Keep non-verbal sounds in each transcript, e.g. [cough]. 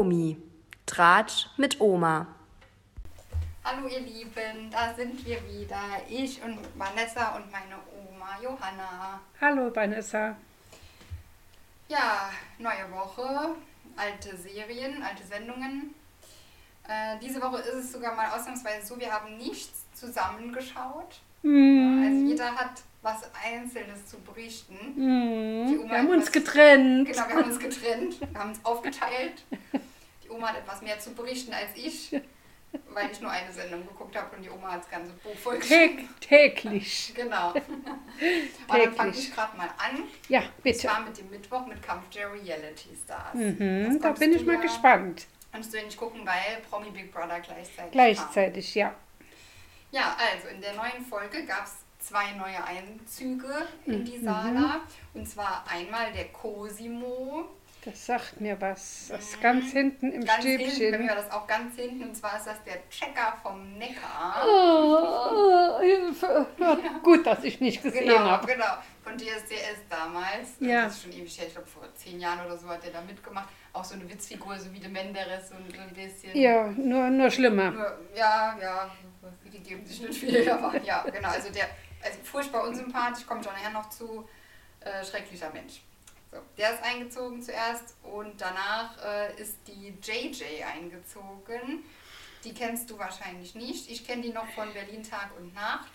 Omi. Tratsch mit Oma. Hallo ihr Lieben, da sind wir wieder. Ich und Vanessa und meine Oma Johanna. Hallo Vanessa. Ja, neue Woche, alte Serien, alte Sendungen. Äh, diese Woche ist es sogar mal ausnahmsweise so, wir haben nichts zusammengeschaut. Mm. Also jeder hat was Einzelnes zu berichten. Mm. Wir haben uns was- getrennt. Genau, wir haben uns getrennt, wir haben uns aufgeteilt. [laughs] Die Oma hat etwas mehr zu berichten als ich, [laughs] weil ich nur eine Sendung geguckt habe und die Oma hat das ganze Buch voll geschrieben. Täg täglich. [laughs] Genau. [laughs] Aber dann fange ich gerade mal an. Ja, Und bitte. zwar mit dem Mittwoch mit Kampf der Reality Stars. Mhm, da bin ich mal gespannt. Konntest du ja nicht gucken, weil Promi Big Brother gleichzeitig kam. Gleichzeitig, ja. Ja, also in der neuen Folge gab es zwei neue Einzüge in Mhm. die Sala. Und zwar einmal der Cosimo. Das sagt mir was. Das ist ganz hinten im Mhm. Ganz hinten, bei Stäbchen. mir war das auch ganz hinten. Und zwar ist das der Checker vom Neckar. Oh, Hilfe. Ja, gut, dass ich nicht gesehen Genau, habe. genau. Von DSDS damals. Ja. Das ist schon ewig her. Ich glaube, vor zehn Jahren oder so hat er da mitgemacht. Auch so eine Witzfigur, so wie de Menderes, ein so ein bisschen. Ja, nur, nur schlimmer. Nur, ja, ja, die geben sich nicht viel, [laughs] aber ja, genau. Also der, also furchtbar unsympathisch, kommt schon nachher noch zu. Äh, schrecklicher Mensch. So, der ist eingezogen zuerst und danach äh, ist die JJ eingezogen. Die kennst du wahrscheinlich nicht. Ich kenne die noch von Berlin Tag und Nacht.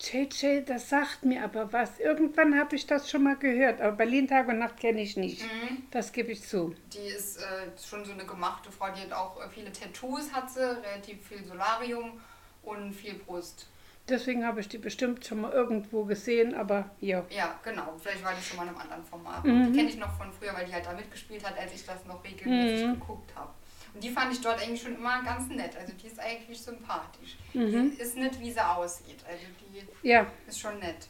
JJ, das sagt mir aber was. Irgendwann habe ich das schon mal gehört, aber Berlin Tag und Nacht kenne ich nicht. Mhm. Das gebe ich zu. Die ist äh, schon so eine gemachte Frau, die hat auch äh, viele Tattoos, hat sie, relativ viel Solarium und viel Brust. Deswegen habe ich die bestimmt schon mal irgendwo gesehen, aber ja. Ja, genau. Vielleicht war die schon mal in einem anderen Format. Mhm. Die kenne ich noch von früher, weil die halt da mitgespielt hat, als ich das noch regelmäßig Mhm. geguckt habe. Und die fand ich dort eigentlich schon immer ganz nett. Also die ist eigentlich sympathisch. Mhm. Die ist nicht, wie sie aussieht. Also die Ja, ist schon nett.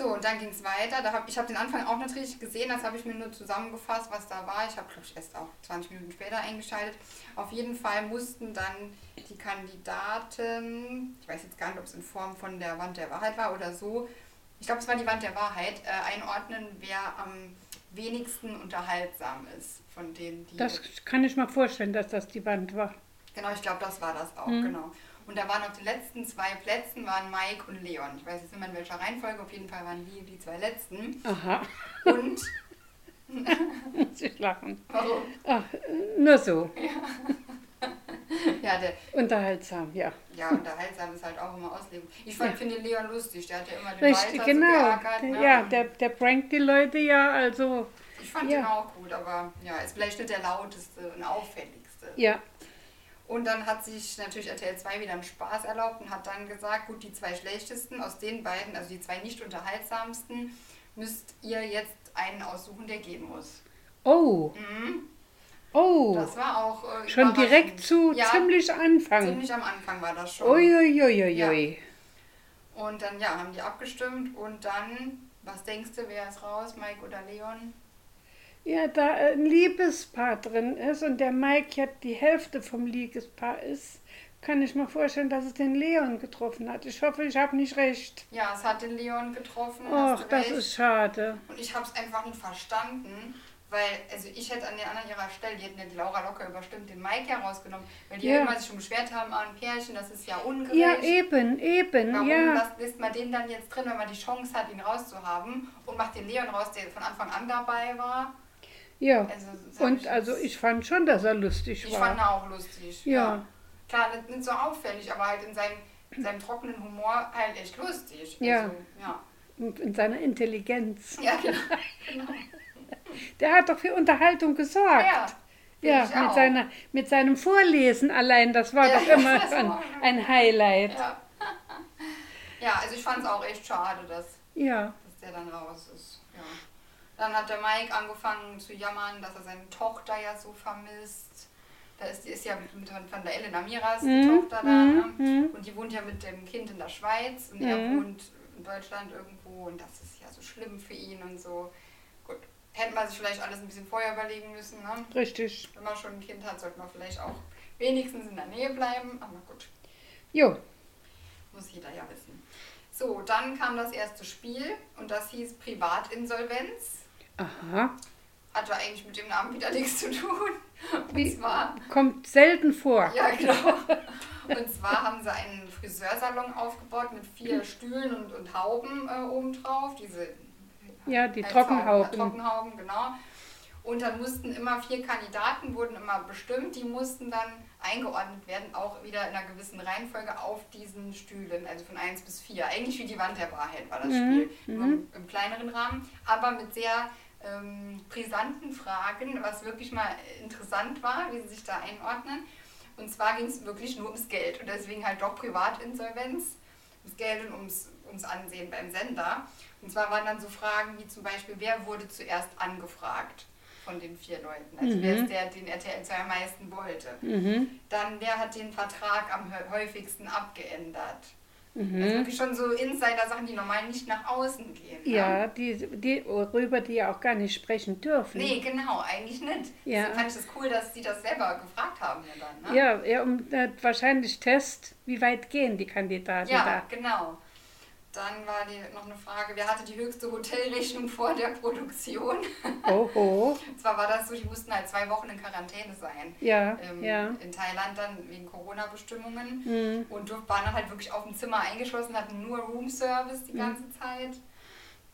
So, und dann ging es weiter. Da hab, ich habe den Anfang auch nicht richtig gesehen. Das habe ich mir nur zusammengefasst, was da war. Ich habe, glaube ich, erst auch 20 Minuten später eingeschaltet. Auf jeden Fall mussten dann die Kandidaten, ich weiß jetzt gar nicht, ob es in Form von der Wand der Wahrheit war oder so, ich glaube, es war die Wand der Wahrheit, äh, einordnen, wer am wenigsten unterhaltsam ist von denen, die. das kann ich mir vorstellen, dass das die Wand war. Genau, ich glaube, das war das auch, Mhm. genau. Und da waren auf den letzten zwei Plätzen waren Mike und Leon. Ich weiß jetzt nicht mehr in welcher Reihenfolge, auf jeden Fall waren die die zwei letzten. Aha, Und [laughs] muss ich lachen. warum? Ach, nur so. Ja, der Unterhaltsam, ja. ja, unterhaltsam ist halt auch immer Auslegung. Ich fand, Ja. finde Leon lustig, der hat ja immer den Richtig, Walter genau. Der- Ne? Ja, der, der prankt die Leute ja, also, ich fand ja. den auch gut, aber ja, ist vielleicht nicht der lauteste und auffälligste. ja. Und dann hat sich natürlich RTL 2 wieder einen Spaß erlaubt und hat dann gesagt, gut, die zwei schlechtesten aus den beiden, also die zwei nicht unterhaltsamsten, müsst ihr jetzt einen aussuchen, der gehen muss. Oh, Mhm. oh. Das war auch äh, Schon direkt zu ja, ziemlich Anfang. ziemlich am Anfang war das schon. Uiuiuiui. Und dann ja, haben die abgestimmt und dann, was denkst du, wer ist raus, Mike oder Leon? Ja, da ein Liebespaar drin ist und der Mike ja die Hälfte vom Liebespaar ist, kann ich mir vorstellen, dass es den Leon getroffen hat. Ich hoffe, ich habe nicht recht. Ja, es hat den Leon getroffen. Du das recht. ist schade. Und ich habe es einfach nicht verstanden, weil, also ich hätte an der anderen ihrer Stelle, die hätten ja die Laura locker überstimmt, den Mike herausgenommen, weil die Ja. immer sich schon beschwert haben, ah, ein Pärchen, das ist ja ungerecht. Ja, eben, eben, Warum ja. lässt man den dann jetzt drin, wenn man die Chance hat, ihn rauszuhaben und macht den Leon raus, der von Anfang an dabei war? Ja. Also, Und ich also ich fand schon, dass er lustig Ich fand ihn war. auch lustig. Ja. Klar, nicht, nicht so auffällig, aber halt in seinem, in seinem trockenen Humor halt echt lustig. Ja. Also, ja. Und in seiner Intelligenz. Ja, genau. [laughs] genau. Der hat doch für Unterhaltung gesorgt. Ja, Ja, ich mit, auch. seiner, mit seinem Vorlesen allein, das war Ja, doch [laughs] immer war- ein Highlight. Ja. [laughs] ja, also ich fand es auch echt schade, dass, Ja, dass der dann raus ist. Dann hat der Mike angefangen zu jammern, dass er seine Tochter ja so vermisst. Da ist, die ist ja mit, von der Elena Miras, die Mhm, Tochter da. mhm, Ne? mhm. Und die wohnt ja mit dem Kind in der Schweiz und er Mhm. wohnt in Deutschland irgendwo und das ist ja so schlimm für ihn und so. Gut, hätte man sich vielleicht alles ein bisschen vorher überlegen müssen. Ne? richtig. Wenn man schon ein Kind hat, sollte man vielleicht auch wenigstens in der Nähe bleiben. Aber gut, Jo, muss jeder ja wissen. So, dann kam das erste Spiel und das hieß Privatinsolvenz. Aha. hatte eigentlich mit dem Namen wieder nichts zu tun. Und Wie- zwar, Kommt selten vor. ja genau. Und zwar haben sie einen Friseursalon aufgebaut mit vier Stühlen und, und Hauben äh, obendrauf. Diese Ja, die als Trockenhauben. Trockenhauben, genau. Und dann mussten immer vier Kandidaten, wurden immer bestimmt, die mussten dann eingeordnet werden, auch wieder in einer gewissen Reihenfolge auf diesen Stühlen, also von 1 bis 4. Eigentlich wie die Wand der Wahrheit war das Mhm, Spiel, nur im, im kleineren Rahmen, aber mit sehr ähm, brisanten Fragen, was wirklich mal interessant war, wie sie sich da einordnen. Und zwar ging es wirklich nur ums Geld und deswegen halt doch Privatinsolvenz, ums Geld und ums, ums Ansehen beim Sender. Und zwar waren dann so Fragen wie zum Beispiel, wer wurde zuerst angefragt von den vier Leuten? Also wer ist der, den RTL 2 am meisten wollte? Mhm. Dann, wer hat den Vertrag am hä- häufigsten abgeändert? Mhm. Also wirklich schon so Insider-Sachen, die normal nicht nach außen gehen. ne? Ja, die, die, worüber die ja auch gar nicht sprechen dürfen. Nee, genau, eigentlich nicht. Ja. Deswegen fand ich das cool, dass sie das selber gefragt haben ja dann. Ne? Ja, ja um, äh, wahrscheinlich Test, wie weit gehen die Kandidaten Ja, genau. Dann war die, noch eine Frage, wer hatte die höchste Hotelrechnung vor der Produktion? [laughs] Oho, Und zwar war das so, die mussten halt zwei Wochen in Quarantäne sein. ja, Ähm, ja. In Thailand dann wegen Corona-Bestimmungen. Mhm. Und waren dann halt wirklich auf dem Zimmer eingeschlossen, hatten nur Roomservice Mhm. die ganze Zeit.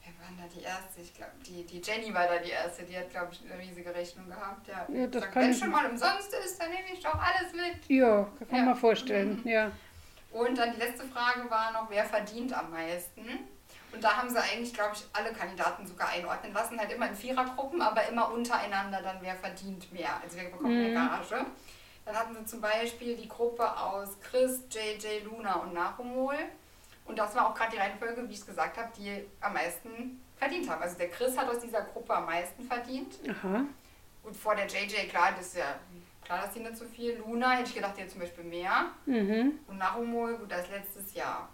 Wer war denn da die erste? Ich glaube, die, die Jenny war da die erste. Die hat, glaube ich, eine riesige Rechnung gehabt. Ja, Ja, das Sagt, kann wenn ich- schon mal umsonst ist, dann nehme ich doch alles mit. Ja, kann Ja. man vorstellen, ja. Und dann die letzte Frage war noch, wer verdient am meisten? Und da haben sie eigentlich, glaube ich, alle Kandidaten sogar einordnen lassen. Halt immer in Vierergruppen, aber immer untereinander dann, wer verdient mehr. Also wer bekommt mehr Gage. Dann hatten sie zum Beispiel die Gruppe aus Chris, JJ, Luna und Nachumol. Und das war auch gerade die Reihenfolge, wie ich es gesagt habe, die am meisten verdient haben. Also der Chris hat aus dieser Gruppe am meisten verdient. Aha. Und vor der JJ, klar, das ist ja klar, dass die nicht so viel. Luna hätte ich gedacht, die hat zum Beispiel mehr. Mhm. Und Narumol, gut, das letztes Jahr.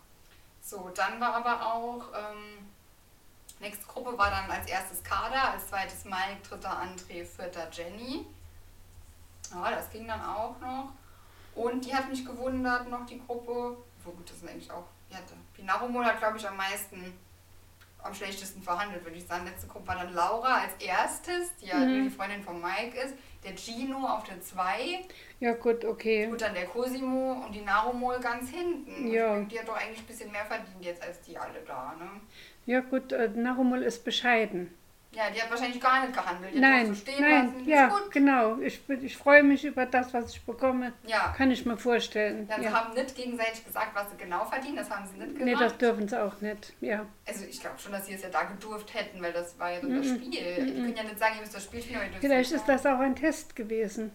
So, dann war aber auch, ähm, nächste Gruppe war dann als erstes Kader, als zweites Mike, dritter André, vierter Jenny. Ja, das ging dann auch noch. Und die hat mich gewundert, noch die Gruppe, wo gut, das sind eigentlich auch, die hatte, die Narumol hat, glaube ich, am meisten, am schlechtesten verhandelt, würde ich sagen. Letzte Gruppe war dann Laura als erstes, die ja Mhm. die Freundin von Mike ist, der Gino auf der 2 Ja, gut, okay. Gut, dann der Cosimo und die Narumol ganz hinten. Ja. Und Die hat doch eigentlich ein bisschen mehr verdient jetzt als die alle da, ne? Ja, gut, äh, Narumol ist bescheiden. Ja, die hat wahrscheinlich gar nicht gehandelt. Die Nein, so stehen nein, lassen. ja, genau. Ich, ich freue mich über das, was ich bekomme. Ja. Kann ich mir vorstellen. Ja, sie Ja. haben nicht gegenseitig gesagt, was sie genau verdienen. Das haben sie nicht gemacht. Nee, das dürfen sie auch nicht. Ja. also ich glaube schon, dass sie es ja da gedurft hätten, weil das war ja so das Spiel. Die können ja nicht sagen, ihr müsst das Spiel spielen, Vielleicht ist das auch ein Test gewesen,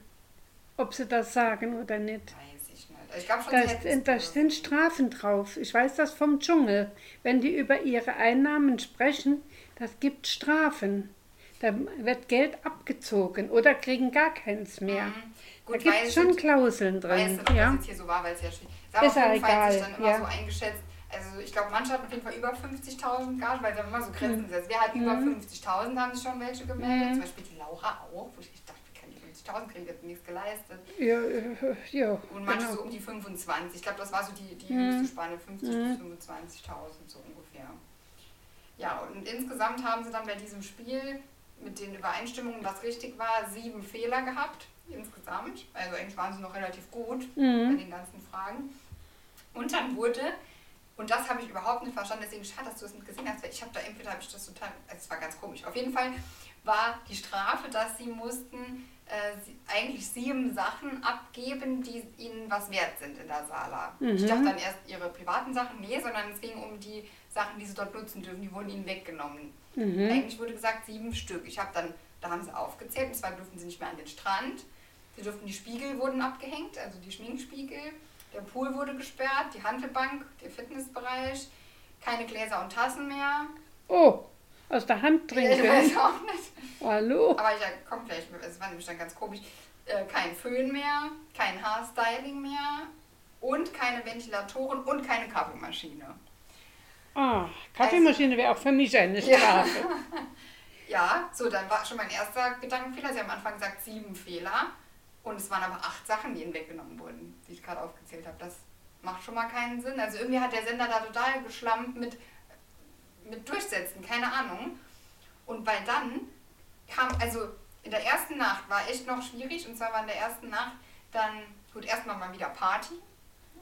ob sie das sagen oder nicht. Weiß ich nicht. Ich glaube schon, Da, sie da sind. Strafen drauf. Ich weiß das vom Dschungel. Wenn die über ihre Einnahmen sprechen, das gibt Strafen. Da wird Geld abgezogen oder kriegen gar keins mehr. Mhm. Da Gut, gibt weiß es schon ich- Klauseln weiß drin. nicht, ob Ja. das jetzt hier so war, weil es ja schwierig ist. Ist auf jeden Fall egal, dann immer ja. so eingeschätzt. Also ich glaube, manche hatten auf jeden Fall über 50.000 Gage, weil sie haben immer so Mhm. Grenzen gesetzt. Wer hat über 50.000, haben sich schon welche gemeldet. Zum Beispiel die Laura auch, wo ich dachte, wie kann die 50.000 kriegen, hat nichts geleistet. Ja, äh, ja, Und manche genau. so um die 25. Ich glaube, das war so die, die Mhm. höchste Spanne, 50 bis 25.000 so ungefähr. Ja, und insgesamt haben sie dann bei diesem Spiel mit den Übereinstimmungen, was richtig war, sieben Fehler gehabt insgesamt. Also eigentlich waren sie noch relativ gut Mhm. bei den ganzen Fragen. Und dann wurde, und das habe ich überhaupt nicht verstanden, deswegen schade, dass du es nicht gesehen hast, weil ich habe da entweder habe ich das total, also es war ganz komisch. Auf jeden Fall war die Strafe, dass sie mussten äh, sie, eigentlich sieben Sachen abgeben, die ihnen was wert sind in der Sala. Ich Mhm. dachte dann erst ihre privaten Sachen, nee, sondern es ging um die Sachen, die sie dort nutzen dürfen, die wurden ihnen weggenommen. Mhm. Eigentlich wurde gesagt sieben Stück. Ich habe dann, da haben sie aufgezählt, und zwar durften sie nicht mehr an den Strand. Sie durften, die Spiegel wurden abgehängt, also die Schminkspiegel. Der Pool wurde gesperrt, die Handelbank, der Fitnessbereich, keine Gläser und Tassen mehr. Oh, aus der Hand [laughs] Ich weiß trinken. auch nicht. Hallo? Aber ich ja, komm gleich, es war nämlich dann ganz komisch. Äh, kein Föhn mehr, kein Haarstyling mehr und keine Ventilatoren und keine Kaffeemaschine. Ah, Kaffeemaschine wäre auch für mich eine Ja. Strafe. [laughs] Ja, so, dann war schon mein erster Gedankenfehler. Sie haben am Anfang gesagt sieben Fehler und es waren aber acht Sachen, die ihnen weggenommen wurden, die ich gerade aufgezählt habe. Das macht schon mal keinen Sinn. Also irgendwie hat der Sender da total geschlampt mit, mit Durchsetzen, keine Ahnung. Und weil dann kam, also in der ersten Nacht war echt noch schwierig. Und zwar war in der ersten Nacht dann, gut, erstmal mal wieder Party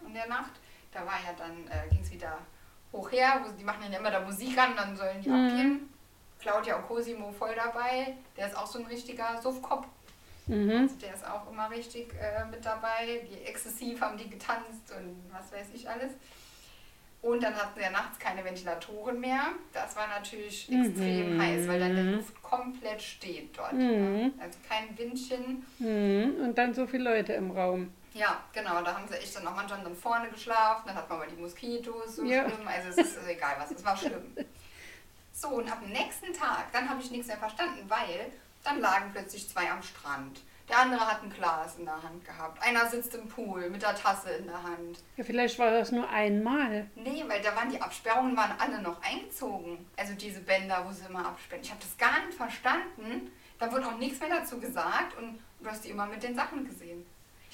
in der Nacht. Da war ja dann, äh, ging es wieder hoch her, wo, die machen ja immer da Musik an, dann sollen die Mhm. abgehen. Claudia und Cosimo voll dabei. Der ist auch so ein richtiger Suffkopf. Mhm. Also der ist auch immer richtig äh, mit dabei. Die exzessiv haben die getanzt und was weiß ich alles. Und dann hatten sie ja nachts keine Ventilatoren mehr. Das war natürlich extrem Mhm. heiß, weil dann die Luft komplett steht dort. Mhm. Ne? Also kein Windchen. Mhm. Und dann so viele Leute im Raum. Ja, genau, da haben sie echt dann auch manchmal dann vorne geschlafen, dann hat man mal die Moskitos, so Ja. schlimm, also es ist egal was, es war schlimm. [laughs] So, und ab dem nächsten Tag, dann habe ich nichts mehr verstanden, weil dann lagen plötzlich zwei am Strand. Der andere hat ein Glas in der Hand gehabt. Einer sitzt im Pool mit der Tasse in der Hand. Ja, vielleicht war das nur einmal. Nee, weil da waren die Absperrungen waren alle noch eingezogen. Also diese Bänder, wo sie immer absperren. Ich habe das gar nicht verstanden. Da wurde auch nichts mehr dazu gesagt und du hast die immer mit den Sachen gesehen.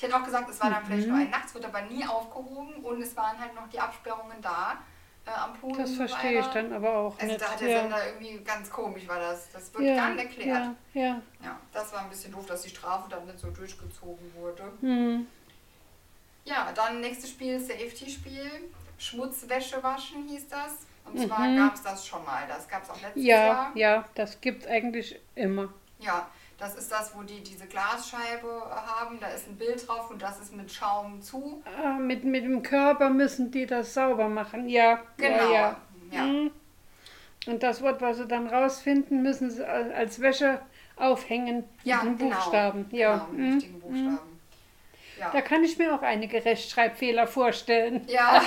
Ich hätte auch gesagt, es war dann vielleicht Mhm. nur ein Nachts, wird aber nie aufgehoben und es waren halt noch die Absperrungen da äh, am Pool. Das verstehe ich dann aber auch Also nicht. da hat der ja. Sender irgendwie ganz komisch war das. Das wird ja, gar nicht erklärt. Ja, ja. Ja, das war ein bisschen doof, dass die Strafe dann nicht so durchgezogen wurde. Hm. Ja, dann nächstes Spiel, Safety-Spiel. Schmutzwäsche waschen hieß das. Und zwar Mhm. gab es das schon mal. Das gab es auch letztes Ja, Jahr. ja, das gibt es eigentlich immer. Ja, das ist das, wo die diese Glasscheibe haben. Da ist ein Bild drauf und das ist mit Schaum zu. Ah, mit, mit dem Körper müssen die das sauber machen. Ja, Genau. ja, ja. Ja. Mhm. Und das Wort, was sie dann rausfinden, müssen sie als Wäsche aufhängen. Ja, mit den genau. Buchstaben. Ja. Genau, mit mhm. richtigen Buchstaben. Ja. Da kann ich mir auch einige Rechtschreibfehler vorstellen. Ja,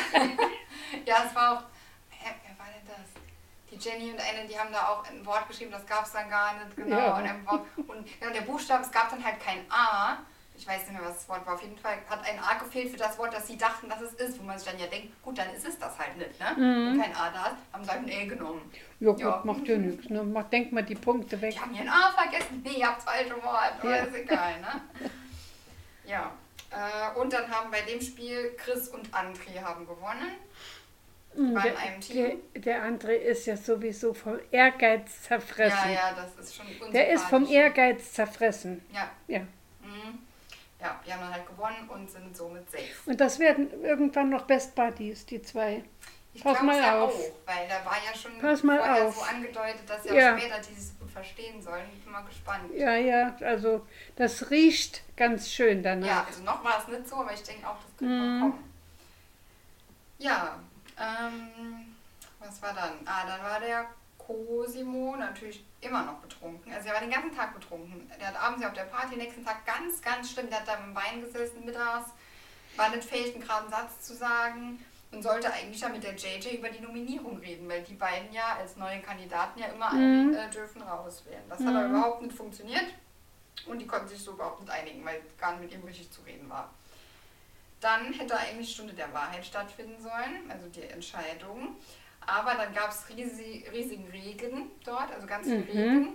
[laughs] ja, es war auch. Wer, wer war denn das? Die Jenny und eine, die haben da auch ein Wort geschrieben, das gab es dann gar nicht, genau. Ja. Und, ein Wort, und ja, der Buchstabe, es gab dann halt kein A. Ich weiß nicht mehr, was das Wort war. Auf jeden Fall hat ein A gefehlt für das Wort, das sie dachten, dass es ist. Wo man sich dann ja denkt, gut, dann ist es das halt nicht, ne? Wenn kein A da ist, haben sie halt ein E genommen. Ja, gut, Ja. macht ja nichts. Ne? Macht, denkt mal die Punkte weg. Die haben hier ein A vergessen. Nee, ihr habt das falsche Wort. Ja. ist egal, ne? Ja. Äh, und dann haben bei dem Spiel Chris und André haben gewonnen. Mhm, waren Der, in einem der, Team. der André ist ja sowieso vom Ehrgeiz zerfressen. Ja, ja, das ist schon Der ist vom. Ehrgeiz zerfressen. Ja. Ja. Mhm. Ja, die haben dann halt gewonnen und sind somit safe. Und das werden irgendwann noch Best Buddies, die zwei. Ich Pass mal ja auf. auch, weil da war ja schon Pass mal vorher auf. so angedeutet, dass ja, Ja. auch später die sich gut verstehen sollen. Ich bin mal gespannt. Ja, ja, also das riecht ganz schön Ja, danach. also noch war es nicht so, aber ich denke auch, das könnte Mhm. noch kommen. Ja, ähm, was war dann? Ah, dann war der Cosimo natürlich immer noch betrunken. Also er war den ganzen Tag betrunken. Der hat abends ja auf der Party, nächsten Tag ganz, ganz schlimm. Der hat da im Wein gesessen mittags, war nicht fähig, einen geraden Satz zu sagen und sollte eigentlich ja mit der JJ über die Nominierung reden, weil die beiden ja als neue Kandidaten ja immer einen äh, dürfen rauswählen. Das hat aber Mhm. überhaupt nicht funktioniert und die konnten sich so überhaupt nicht einigen, weil gar nicht mit ihm richtig zu reden war. Dann hätte eigentlich Stunde der Wahrheit stattfinden sollen, also die Entscheidung. Aber dann gab es riesig, riesigen Regen dort, also ganz viel Mhm. Regen.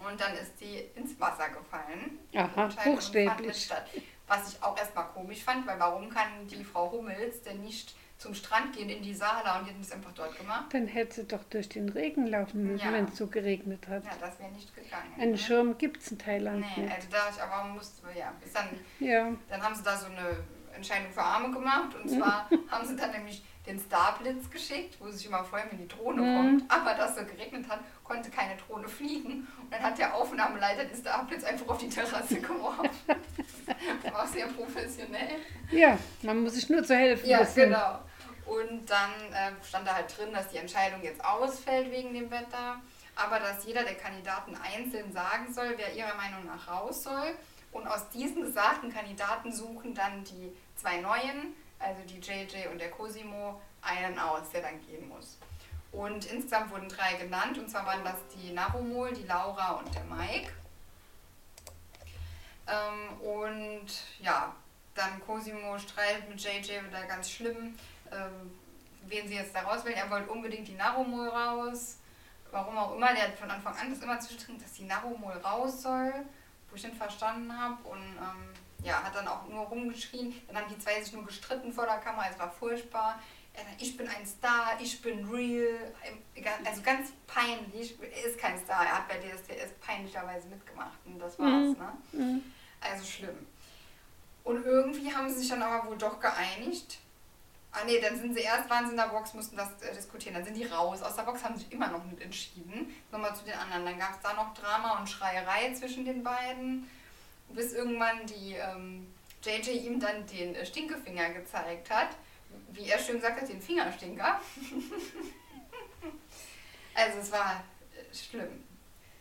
Und dann ist die ins Wasser gefallen. Aha, buchstäblich. statt. Was ich auch erstmal komisch fand, weil warum kann die Frau Hummels denn nicht zum Strand gehen in die Sala und die hat es einfach dort gemacht? Dann hätte sie doch durch den Regen laufen müssen, Ja. wenn es so geregnet hat. Ja, das wäre nicht gegangen. Einen ne? Schirm gibt es in Thailand Nee, nicht. also da ich aber musste, ja, bis dann Ja, Dann haben sie da so eine Entscheidung für Arme gemacht. Und zwar haben sie dann nämlich den Starblitz geschickt, wo sie sich immer freuen, wenn die Drohne Mhm. kommt. Aber da es so geregnet hat, konnte keine Drohne fliegen. Und dann hat der Aufnahmeleiter den Starblitz einfach auf die Terrasse geworfen. [laughs] War auch sehr professionell. ja, man muss sich nur zu helfen Ja, wissen. genau. Und dann äh, stand da halt drin, dass die Entscheidung jetzt ausfällt wegen dem Wetter, aber dass jeder der Kandidaten einzeln sagen soll, wer ihrer Meinung nach raus soll. Und aus diesen gesagten Kandidaten suchen dann die zwei neuen, also die JJ und der Cosimo, einen aus, der dann gehen muss. Und insgesamt wurden drei genannt, und zwar waren das die Narumol, die Laura und der Mike. Ähm, und ja, dann Cosimo streitet mit JJ wieder ganz schlimm, ähm, wen sie jetzt da rauswählen. Er wollte unbedingt die Narumol raus. Warum auch immer, der hat von Anfang an das immer zwischendrin, dass die Narumol raus soll, wo ich nicht verstanden habe. Und ähm, ja, hat dann auch nur rumgeschrien. Dann haben die zwei sich nur gestritten vor der Kamera, es war furchtbar. ich bin ein Star, ich bin real. Also ganz peinlich. Er ist kein Star, er hat bei DSDS peinlicherweise mitgemacht und das war's. Mhm. Ne? Mhm. Also schlimm. Und irgendwie haben sie sich dann aber wohl doch geeinigt. Ah nee, dann sind sie erst, waren sie in der Box, mussten das äh, diskutieren. Dann sind die raus. Aus der Box haben sie sich immer noch nicht entschieden. Nochmal zu den anderen. Dann gab es da noch Drama und Schreierei zwischen den beiden. Bis irgendwann die ähm, JJ ihm dann den äh, Stinkefinger gezeigt hat. Wie er schön gesagt hat, den Fingerstinker. [laughs] also es war äh, schlimm.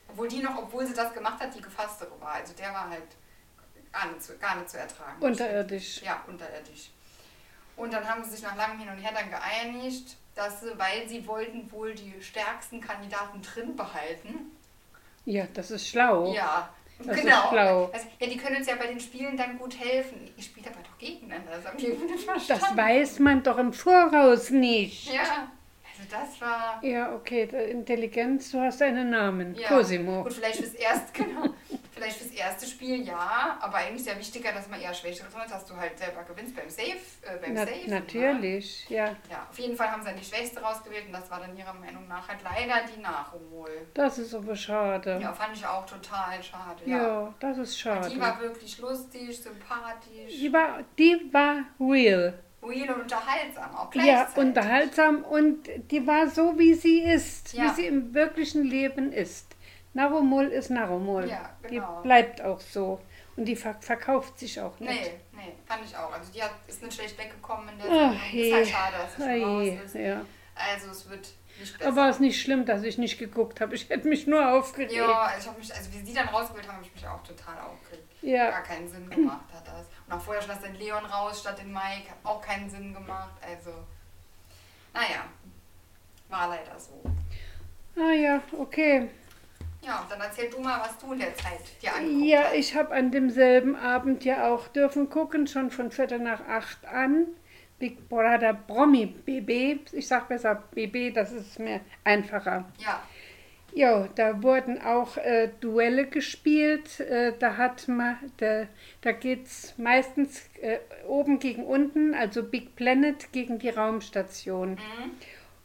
Obwohl die noch, obwohl sie das gemacht hat, die gefasste war. Also der war halt gar nicht zu, gar nicht zu ertragen. Unterirdisch. Ja, unterirdisch. Und dann haben sie sich nach langem Hin und Her dann geeinigt, dass sie, weil sie wollten wohl die stärksten Kandidaten drin behalten. Ja, das ist schlau. Ja, das genau. schlau. Also, ja, die können uns ja bei den Spielen dann gut helfen. Ich spiele aber doch gegeneinander, das haben die nicht verstanden. Das weiß man doch im Voraus nicht. Ja. Also das war. Ja, okay, Intelligenz, du hast einen Namen. Ja. Cosimo. Gut, vielleicht fürs erste, [laughs] genau. Vielleicht fürs erste Spiel ja, aber eigentlich ist ja wichtiger, dass man eher Schwächere hat, dass du halt selber gewinnst beim Safe. Äh, beim Na, Safe natürlich, ne? ja. Ja, auf jeden Fall haben sie dann die Schwächste rausgewählt und das war dann ihrer Meinung nach halt leider die Nachhol. Das ist aber schade. Ja, fand ich auch total schade. Ja, ja das ist schade. die war wirklich lustig, sympathisch. Die war, die war real. Real und unterhaltsam auch gleichzeitig. Ja, unterhaltsam und die war so, wie sie ist, ja. wie sie im wirklichen Leben ist. Narumol ist Narumol. Ja, genau. Die bleibt auch so. Und die verkauft sich auch nicht. Nee, nee, fand ich auch. Also die hat, ist nicht schlecht weggekommen in der. Ach, ist halt schade, dass sie schon raus ist. Ja. Also es wird nicht besser. Aber war es nicht schlimm, dass ich nicht geguckt habe. Ich hätte mich nur aufgeregt. Ja, also, ich hab mich, also wie sie dann rausgewählt haben, habe ich mich auch total aufgeregt. Ja. Gar keinen Sinn gemacht hat das. Und auch vorher schon, dass dann Leon raus statt den Mike, hat auch keinen Sinn gemacht. Also, naja, war leider so. Ah ja, okay. Ja, dann erzähl du mal, was du in der Zeit dir angeguckt Ja, hast. ich habe an demselben Abend ja auch dürfen gucken, schon von Viertel nach acht an. Big Brother Promi BB. Ich sage besser BB, das ist mir einfacher. Ja. Ja, da wurden auch äh, Duelle gespielt. Äh, da hat man, da, da geht es meistens äh, oben gegen unten, also Big Planet gegen die Raumstation. Mhm.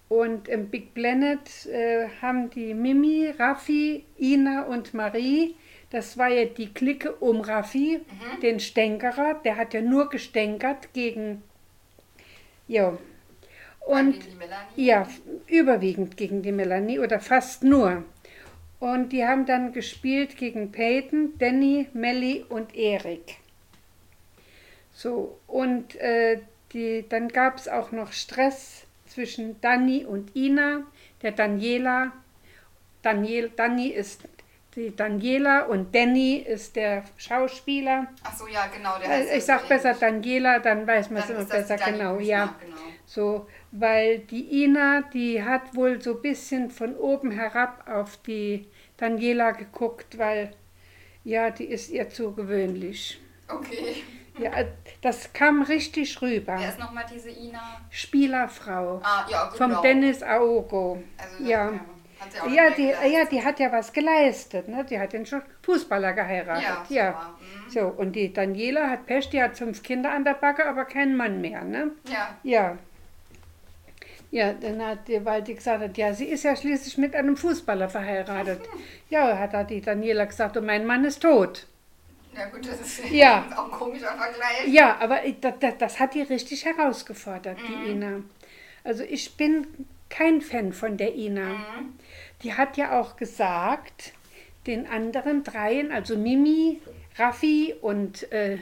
Und im Big Planet äh, haben die Mimi, Raffi, Ina und Marie, das war ja die Clique um Raffi, mhm. den Stänkerer, der hat ja nur gestänkert gegen, ja. Und ja, überwiegend gegen die Melanie oder fast nur. Und die haben dann gespielt gegen Peyton, Danny, Melly und Erik. So, und äh, die, dann gab es auch noch Stress zwischen Dani und Ina, der Daniela. Daniel, Dani ist die Daniela und Danny ist der Schauspieler. Ach so, ja, genau. Der heißt ich sag besser Daniela, dann weiß man es immer besser. Genau, ja. Genau. So, weil die Ina, die hat wohl so ein bisschen von oben herab auf die Daniela geguckt, weil ja, die ist ihr zu gewöhnlich. Okay. Ja, das kam richtig rüber. Wer ist nochmal diese Ina? Spielerfrau. Ah, ja, gut. Vom Dennis Aogo. Also, ja. Ja, ja, die, ja, die hat ja was geleistet. Ne? Die hat den Fußballer geheiratet. Ja, ja. Mhm. So, und die Daniela hat Pech, die hat fünf Kinder an der Backe, aber keinen Mann mehr. Ne? Ja. Ja. Ja, dann hat die Waldi gesagt, ja, sie ist ja schließlich mit einem Fußballer verheiratet. Ja, hat da die Daniela gesagt, und mein Mann ist tot. Ja gut, das ist ja. [laughs] auch ein komischer Vergleich. Ja, aber das, das, das hat die richtig herausgefordert, mhm. die Ina. Also ich bin kein Fan von der Ina. Mhm. Die hat ja auch gesagt, den anderen dreien, also Mimi, Raffi und äh,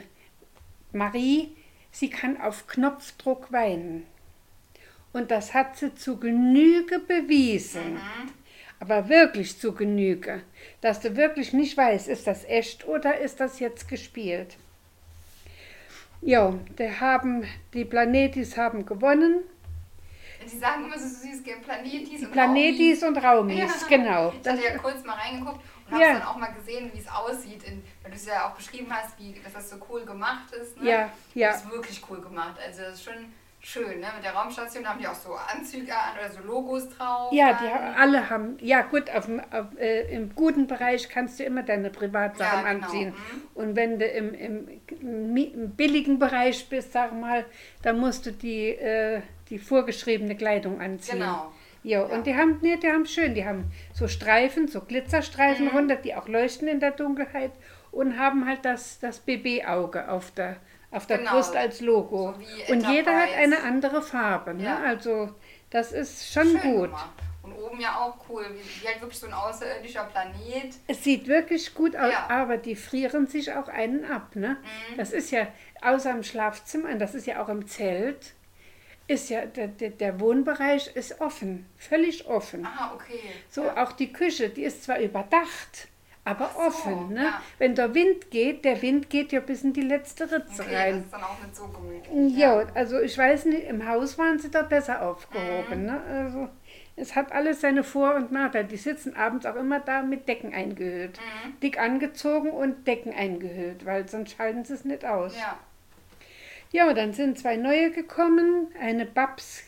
Marie, sie kann auf Knopfdruck weinen. Und das hat sie zu Genüge bewiesen. Mhm aber wirklich zu Genüge, dass du wirklich nicht weißt, ist das echt oder ist das jetzt gespielt. Ja, die, haben, die Planetis haben gewonnen. Sie sagen immer so süß, Planetis und Planetis Raumis. und Raumis, ja. genau. Ich hatte ja kurz mal reingeguckt und habe ja. dann auch mal gesehen, wie es aussieht, in, weil du es ja auch beschrieben hast, wie, dass das so cool gemacht ist. Ne? Ja, ja. Das ist wirklich cool gemacht. Also das ist schon schön, ne? Mit der Raumstation haben die auch so Anzüge an oder so Logos drauf. Ja, die haben, alle haben, ja gut, auf, auf äh, im guten Bereich kannst du immer deine Privatsachen ja, genau. anziehen. Mhm. Und wenn du im, im, im, billigen Bereich bist, sag mal, dann musst du die, äh, die vorgeschriebene Kleidung anziehen. Genau. Ja, und die haben, nee, die haben schön, die haben so Streifen, so Glitzerstreifen Mhm. runter, die auch leuchten in der Dunkelheit und haben halt das, das BB-Auge auf der, auf der Genau. Brust als Logo. So und jeder hat eine andere Farbe, ne? Ja. Also das ist schon Schön gut. gemacht. Und oben ja auch cool, wie, wie halt wirklich so ein außerirdischer Planet. Es sieht wirklich gut aus, Ja. aber die frieren sich auch einen ab. Ne? Mhm. Das ist ja außer im Schlafzimmer, und das ist ja auch im Zelt, ist ja der, der, Wohnbereich ist offen, völlig offen. Ah, okay. So ja. auch die Küche, die ist zwar überdacht, aber so, offen. Ne? ja. Wenn der Wind geht, der Wind geht ja bis in die letzte Ritze Okay, das rein. ist dann auch nicht so gemütlich. Ja, also ich weiß nicht, im Haus waren sie da besser Mhm. aufgehoben. Ne? Also es hat alles seine Vor- und Nachteile. Die sitzen abends auch immer da mit Decken eingehüllt. Mhm. Dick angezogen und Decken eingehüllt, weil sonst schalten sie es nicht aus. Ja. Ja, und dann sind zwei neue gekommen. Eine Babs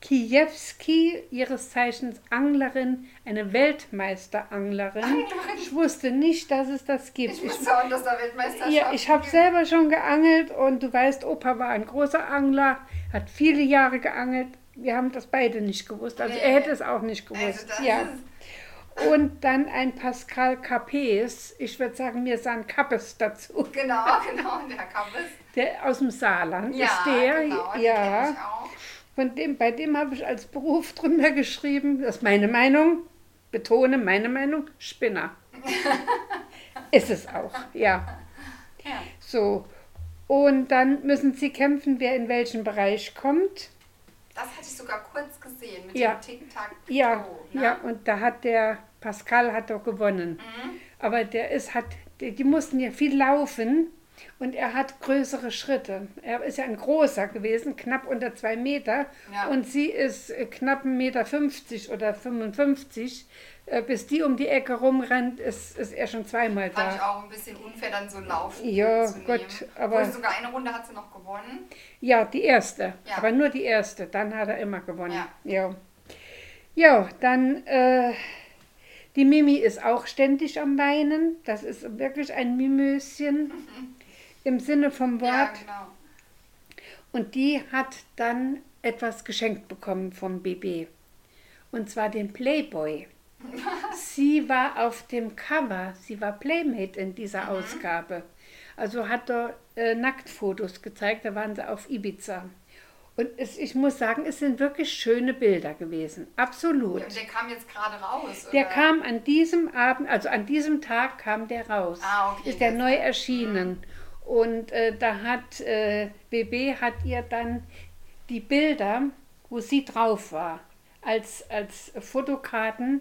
Kijewski, ihres Zeichens Anglerin, eine Weltmeisteranglerin. Ich wusste nicht, dass es das gibt. Ich wusste auch, dass da Weltmeisterschaft Ja, ich habe selber schon geangelt und du weißt, Opa war ein großer Angler, hat viele Jahre geangelt. Wir haben das beide nicht gewusst. Also Nee. er hätte es auch nicht gewusst. Also das ja. Und dann ein Pascal Capes, ich würde sagen, mir sahen Kappes dazu. genau, [laughs] genau, der Kappes. Der aus dem Saarland Ja, ist der. genau, ja. ich auch. Von dem, bei dem habe ich als Beruf drunter geschrieben, das ist meine Meinung, betone meine Meinung, Spinner. [laughs] ist es auch, ja. Ja. So. Und dann müssen sie kämpfen, wer in welchen Bereich kommt. Das hatte ich sogar kurz gesehen mit Ja. dem Tic-Tac. Ja, ne? ja, und da hat der Pascal hat doch gewonnen. Mhm. Aber der ist, hat, die, die mussten ja viel laufen und er hat größere Schritte. Er ist ja ein großer gewesen, knapp unter zwei Meter. Ja. Und sie ist äh, knapp 1,50 Meter 50 oder 55. Äh, Bis die um die Ecke rumrennt, ist, ist er schon zweimal Fand ich da. auch ein bisschen unfair, dann so laufen Ja, zu nehmen. Gott, aber- Obwohl, sogar eine Runde hat sie noch gewonnen. Ja, die erste. Ja. Aber nur die erste. Dann hat er immer gewonnen. Ja. Ja, ja dann äh, die Mimi ist auch ständig am Weinen. Das ist wirklich ein Mimöschen [laughs] im Sinne vom Ja, Wort. genau. Und die hat dann etwas geschenkt bekommen vom BB. Und zwar den Playboy. [laughs] Sie war auf dem Cover, sie war Playmate in dieser Ausgabe. Also hat er äh, Nacktfotos gezeigt, da waren sie auf Ibiza. Und es, ich muss sagen, es sind wirklich schöne Bilder gewesen. Absolut. Und der kam jetzt gerade raus. Der oder? kam an diesem Abend, also an diesem Tag kam der raus. Ah, okay, Ist der neu erschienen. Und äh, da hat äh, BB hat ihr dann die Bilder, wo sie drauf war, als, als Fotokarten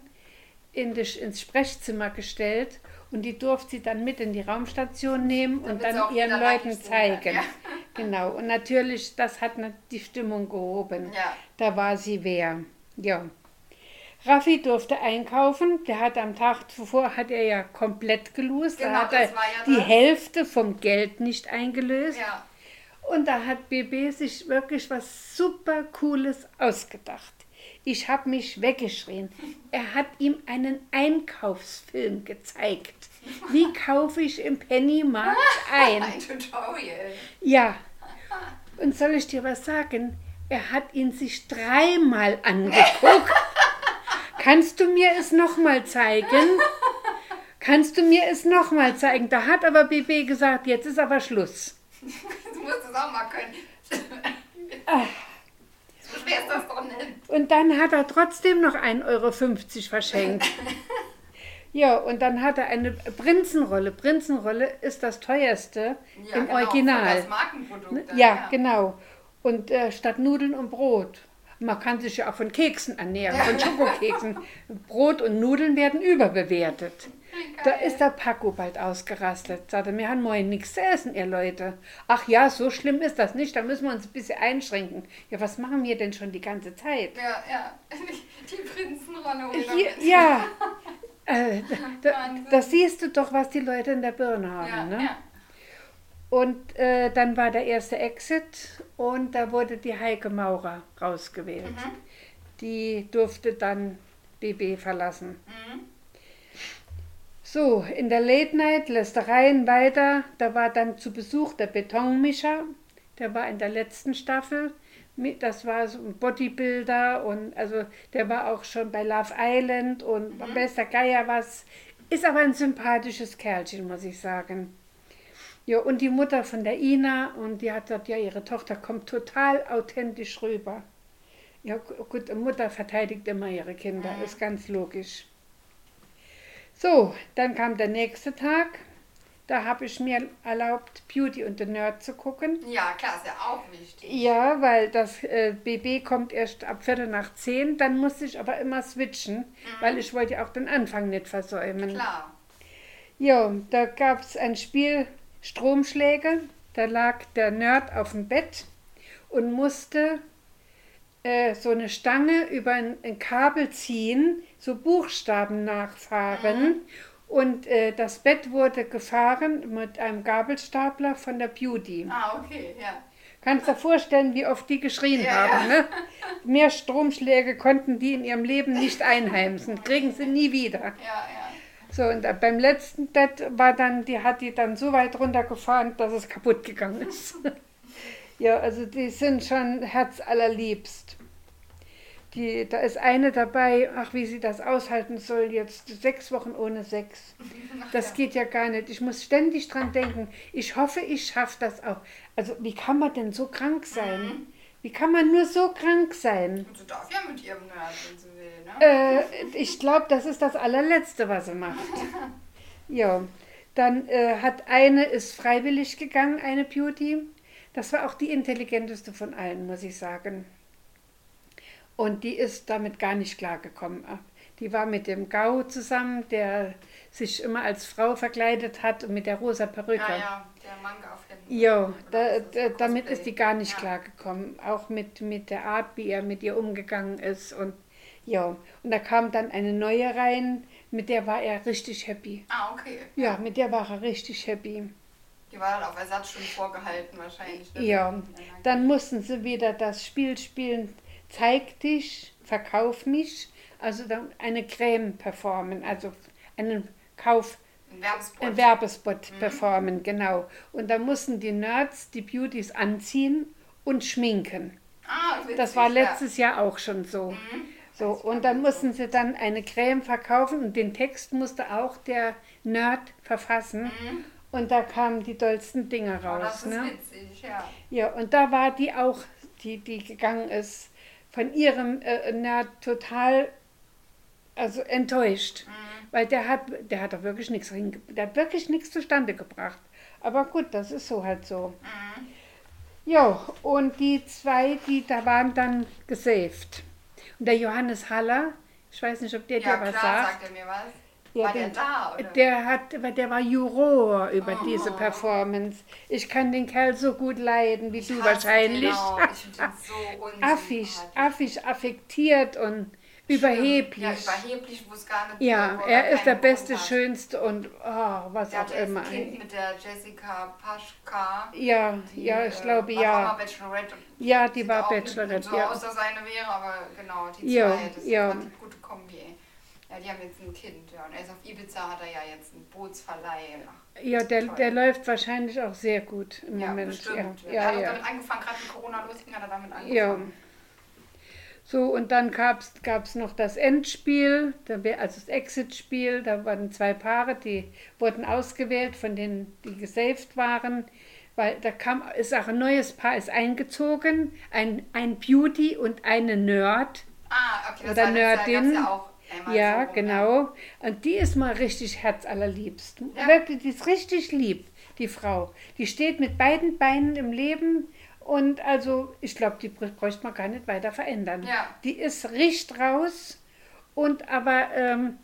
in das, ins Sprechzimmer gestellt. Und die durfte sie dann mit in die Raumstation nehmen und dann auch ihren Leuten zeigen. ja. [laughs] Genau. Und natürlich, das hat die Stimmung gehoben. Ja. Da war sie wer. Ja. Raffi durfte einkaufen. Der hat am Tag zuvor hat er ja komplett gelöst. Genau, da hat er ja die das. Hälfte vom Geld nicht eingelöst. Ja. Und da hat BB sich wirklich was super Cooles ausgedacht. Ich habe mich weggeschrien. Er hat ihm einen Einkaufsfilm gezeigt. Wie kaufe ich im Pennymarkt [laughs] ein? Ein Tutorial. Ja. Und soll ich dir was sagen? Er hat ihn sich dreimal angeguckt. [laughs] Kannst du mir es nochmal zeigen? Kannst du mir es nochmal zeigen? Da hat aber BB gesagt, jetzt ist aber Schluss. Du musst es auch mal können. Ah. So schwer ist das doch nicht. Und dann hat er trotzdem noch 1,50 Euro verschenkt. Ja, und dann hat er eine Prinzenrolle. Prinzenrolle ist das teuerste Ja, im genau, Original. Das Markenprodukt. dann, Ja, genau. Und äh, statt Nudeln und Brot. Man kann sich ja auch von Keksen ernähren, von Schokokeksen. Brot und Nudeln werden überbewertet. Da ist der Paco bald ausgerastet. Sagte, wir haben morgen nichts zu essen, ihr Leute. Ach ja, so schlimm ist das nicht, da müssen wir uns ein bisschen einschränken. Ja, was machen wir denn schon die ganze Zeit? Ja, ja. [laughs] Die Prinzenrolle. mit- ja, [laughs] äh, da, da siehst du doch, was die Leute in der Birne haben. Ja, ne? ja. Und äh, dann war der erste Exit und da wurde die Heike Maurer rausgewählt. Mhm. Die durfte dann BB verlassen. Mhm. So, in der Late Night, Lästereien weiter, da war dann zu Besuch der Betonmischer, der war in der letzten Staffel das war so ein Bodybuilder und also der war auch schon bei Love Island und mhm. bester Geier was. Ist aber ein sympathisches Kerlchen, muss ich sagen. Ja, und die Mutter von der Ina und die hat gesagt, ja, ihre Tochter kommt total authentisch rüber. Ja, gut, Mutter verteidigt immer ihre Kinder, mhm. ist ganz logisch. So, dann kam der nächste Tag. Da habe ich mir erlaubt, Beauty und the Nerd zu gucken. Ja, klar, ist ja auch wichtig. Ja, weil das äh, BB kommt erst ab Viertel nach zehn. Dann musste ich aber immer switchen, mhm. weil ich wollte ja auch den Anfang nicht versäumen. Klar. Ja, da gab es ein Spiel Stromschläge. Da lag der Nerd auf dem Bett und musste äh, so eine Stange über ein, ein, Kabel ziehen, so Buchstaben nachfahren. Mhm und äh, das Bett wurde gefahren mit einem Gabelstapler von der Beauty. Ah, okay, ja. Kannst dir vorstellen, wie oft die geschrien ja, haben. Ne? Mehr Stromschläge konnten die in ihrem Leben nicht einheimsen. Kriegen sie nie wieder. Ja, ja. So, und beim letzten Bett war dann, die hat die dann so weit runtergefahren, dass es kaputt gegangen ist. [laughs] ja, also die sind schon herzallerliebst. Die, da ist eine dabei, ach, wie sie das aushalten soll, jetzt sechs Wochen ohne Sex. Das geht ja gar nicht. Ich muss ständig dran denken. Ich hoffe, ich schaffe das auch. Also, wie kann man denn so krank sein? Mhm. Wie kann man nur so krank sein? Und sie darf ja mit ihrem Nerd, wenn sie ne? Äh, ich glaube, das ist das allerletzte, was sie macht. [laughs] ja. Dann äh, hat eine, ist freiwillig gegangen, eine Beauty. Das war auch die intelligenteste von allen, muss ich sagen. Und die ist damit gar nicht klargekommen. Die war mit dem Gau zusammen, der sich immer als Frau verkleidet hat und mit der rosa Perücke. Ja, ja, der Manga auf Händen. Ja, da, da, damit ist die gar nicht ja. klargekommen. Auch mit, mit der Art, wie er mit ihr umgegangen ist. Und ja, und da kam dann eine neue rein, mit der war er richtig happy. Ah, okay. Ja, mit der war er richtig happy. Die war dann auf Ersatz schon vorgehalten wahrscheinlich. Ne? Ja, dann mussten sie wieder das Spiel spielen zeig dich, verkauf mich, also dann eine Creme performen, also einen Kauf, ein Werbespot, ein Werbespot mhm. performen, genau. Und dann mussten die Nerds die Beauties anziehen und schminken. Ah, witzig, das war letztes ja. Jahr auch schon so. Mhm. So, und dann mussten sie dann eine Creme verkaufen und den Text musste auch der Nerd verfassen. Mhm. Und da kamen die dollsten Dinge raus. Oh, das ist ne? witzig, ja. Ja, und da war die auch, die, die gegangen ist, von ihrem äh, na, total also enttäuscht. Mhm. Weil der hat, der hat da wirklich nichts der hat wirklich nichts zustande gebracht. Aber gut, das ist so halt so. Mhm. Ja, und die zwei, die da waren dann gesaved. Und der Johannes Haller, ich weiß nicht, ob der ja, dir was klar, sagt. sagt er mir was. Ja, war der, der da, oder? Der, hat, der war Juror über oh. diese Performance. Ich kann den Kerl so gut leiden, wie ich du wahrscheinlich. Genau. Ich finde so [laughs] Affisch, affisch, affektiert und überheblich. Ja, überheblich, wo es gar nicht Ja, er ist der Beste, Schönste und oh, was der auch immer. Das Kind mit der Jessica Paschka. Ja, die, ja, ich glaube, äh, ja. Bachelorette. Ja, die war Bachelorette. So ja. aus, dass eine wäre, aber genau, die ja, zwei, das ja. ist eine gute Kombi. Ja, die haben jetzt ein Kind, ja. Und er ist auf Ibiza, hat er ja jetzt einen Bootsverleih. Ach, ja, der, der läuft wahrscheinlich auch sehr gut im ja, Moment. Bestimmt. Ja, ja, er hat ja. damit angefangen, gerade mit Corona losging, hat er damit angefangen. Ja. So, und dann gab es noch das Endspiel, also das Exit-Spiel. Da waren zwei Paare, die wurden ausgewählt von denen, die gesaved waren. Weil da kam, ist auch ein neues Paar ist eingezogen, ein, ein Beauty und eine Nerd. Ah, okay, das oder Nerdin. Ja auch ja, so genau. Und die ist mal richtig herzallerliebst. Ja. Wirklich, die ist richtig lieb, die Frau. Die steht mit beiden Beinen im Leben und also, ich glaube, die bräuchte man gar nicht weiter verändern. Ja. Die ist richtig raus und aber ähm,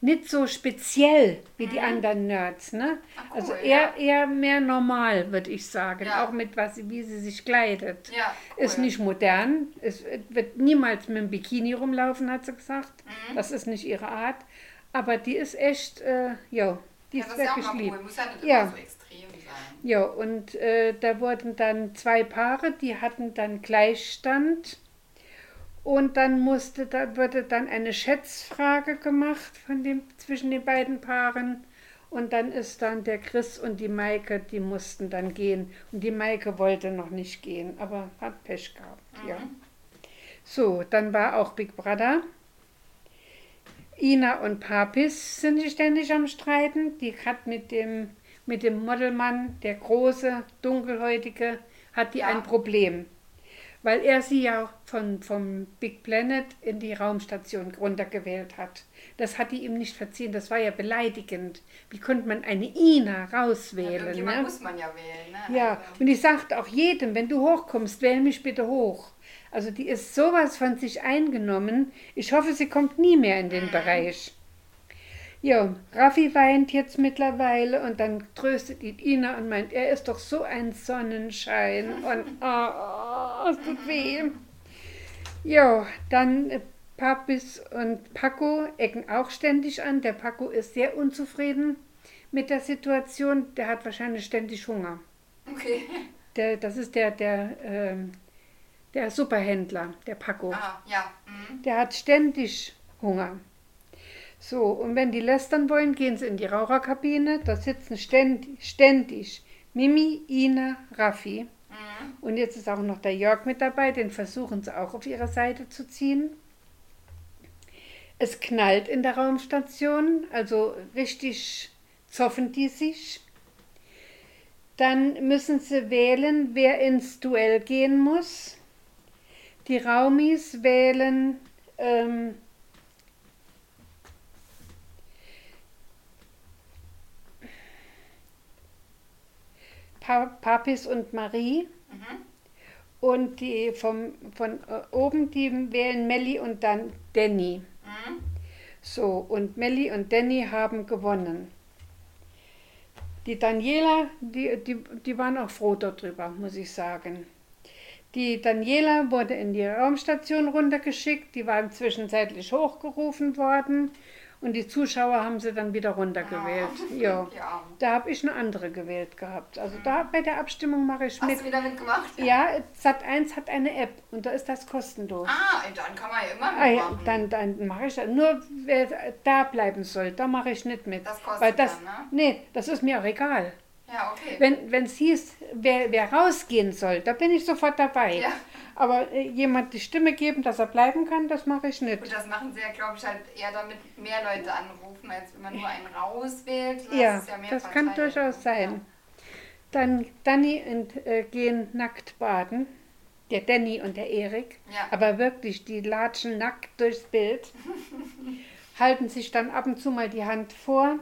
nicht so speziell wie mhm. die anderen Nerds. Ne? Ach, cool, also eher, ja. eher mehr normal, würde ich sagen. Ja. Auch mit was, wie sie sich kleidet. Ja, cool. Ist nicht modern. Es wird niemals mit dem Bikini rumlaufen, hat sie gesagt. Mhm. Das ist nicht ihre Art. Aber die ist echt, äh, ja, die ist wirklich lieb. Cool. Muss ja nicht immer so extrem. Ja, und äh, da wurden dann zwei Paare, die hatten dann Gleichstand und dann musste, da wurde dann eine Schätzfrage gemacht von dem, zwischen den beiden Paaren. Und dann ist dann der Chris und die Maike, die mussten dann gehen. Und die Maike wollte noch nicht gehen, aber hat Pech gehabt, mhm. ja. So, dann war auch Big Brother. Ina und Papis sind ständig am Streiten. Die hat mit dem, mit dem Modelmann, der große, dunkelhäutige, hat die ja. ein Problem weil er sie ja von, vom Big Planet in die Raumstation runtergewählt hat. Das hat die ihm nicht verziehen, das war ja beleidigend. Wie konnte man eine Ina rauswählen? Ja, ne? muss man ja wählen. Ne? Ja, also. und ich sagte auch jedem, wenn du hochkommst, wähl mich bitte hoch. Also die ist sowas von sich eingenommen. Ich hoffe, sie kommt nie mehr in den mhm. Bereich. Ja, Raffi weint jetzt mittlerweile und dann tröstet ihn Ina und meint, er ist doch so ein Sonnenschein und [laughs] oh, es tut weh. Ja, dann äh, Papis und Paco ecken auch ständig an. Der Paco ist sehr unzufrieden mit der Situation. Der hat wahrscheinlich ständig Hunger. Okay. Der, das ist der, der, ähm, der Superhändler, der Paco. Ah, ja. Mhm. Der hat ständig Hunger. So, und wenn die lästern wollen, gehen sie in die Raucherkabine. Da sitzen ständig, ständig Mimi, Ina, Raffi. Mhm. Und jetzt ist auch noch der Jörg mit dabei, den versuchen sie auch auf ihre Seite zu ziehen. Es knallt in der Raumstation, also richtig zoffen die sich. Dann müssen sie wählen, wer ins Duell gehen muss. Die Raumis wählen ähm, Papis und Marie. Mhm. Und die vom, von äh, oben, die wählen Melli und dann Danny. Mhm. So, und Melli und Danny haben gewonnen. Die Daniela, die, die, die waren auch froh darüber, muss ich sagen. Die Daniela wurde in die Raumstation runtergeschickt, die waren zwischenzeitlich hochgerufen worden und die Zuschauer haben sie dann wieder runtergewählt. Ja. ja. Da habe ich eine andere gewählt gehabt. Also mhm. da bei der Abstimmung mache ich mit. Hast du wieder mitgemacht? Ja, Sat1 hat eine App und da ist das kostenlos. Ah, dann kann man ja immer mitmachen. Ah, ja, dann, dann mache ich das. Nur wer da bleiben soll, da mache ich nicht mit. Das kostet Weil das, dann, ne? Nee, das ist mir auch egal. Ja, okay. Wenn es hieß, wer, wer rausgehen soll, da bin ich sofort dabei. Ja. Aber äh, jemand die Stimme geben, dass er bleiben kann, das mache ich nicht. Und das machen sie ja, glaube ich, halt eher damit mehr Leute anrufen, als wenn man nur einen rauswählt. Das ja, ja das kann durchaus sein. Ja. Dann Danny und, äh, gehen nackt baden. Der Danny und der Erik. Ja. Aber wirklich, die latschen nackt durchs Bild. [laughs] halten sich dann ab und zu mal die Hand vor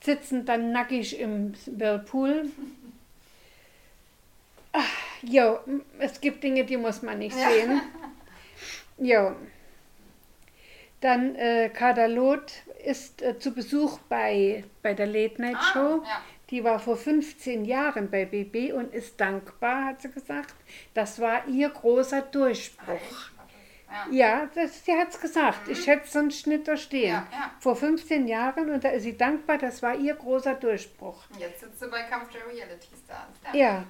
sitzen dann nackig im Whirlpool. Jo, es gibt Dinge, die muss man nicht ja. sehen. Jo. Dann äh, Kader Loth ist äh, zu Besuch bei, bei der Late Night ah, Show. Ah, ja. Die war vor 15 Jahren bei BB und ist dankbar, hat sie gesagt. Das war ihr großer Durchbruch. Ja, das, sie hat es gesagt. Mhm. Ich hätte sonst nicht da stehen. Ja, ja. Vor 15 Jahren und da ist sie dankbar, das war ihr großer Durchbruch. Jetzt sitzt sie bei der Reality Stars. Ja.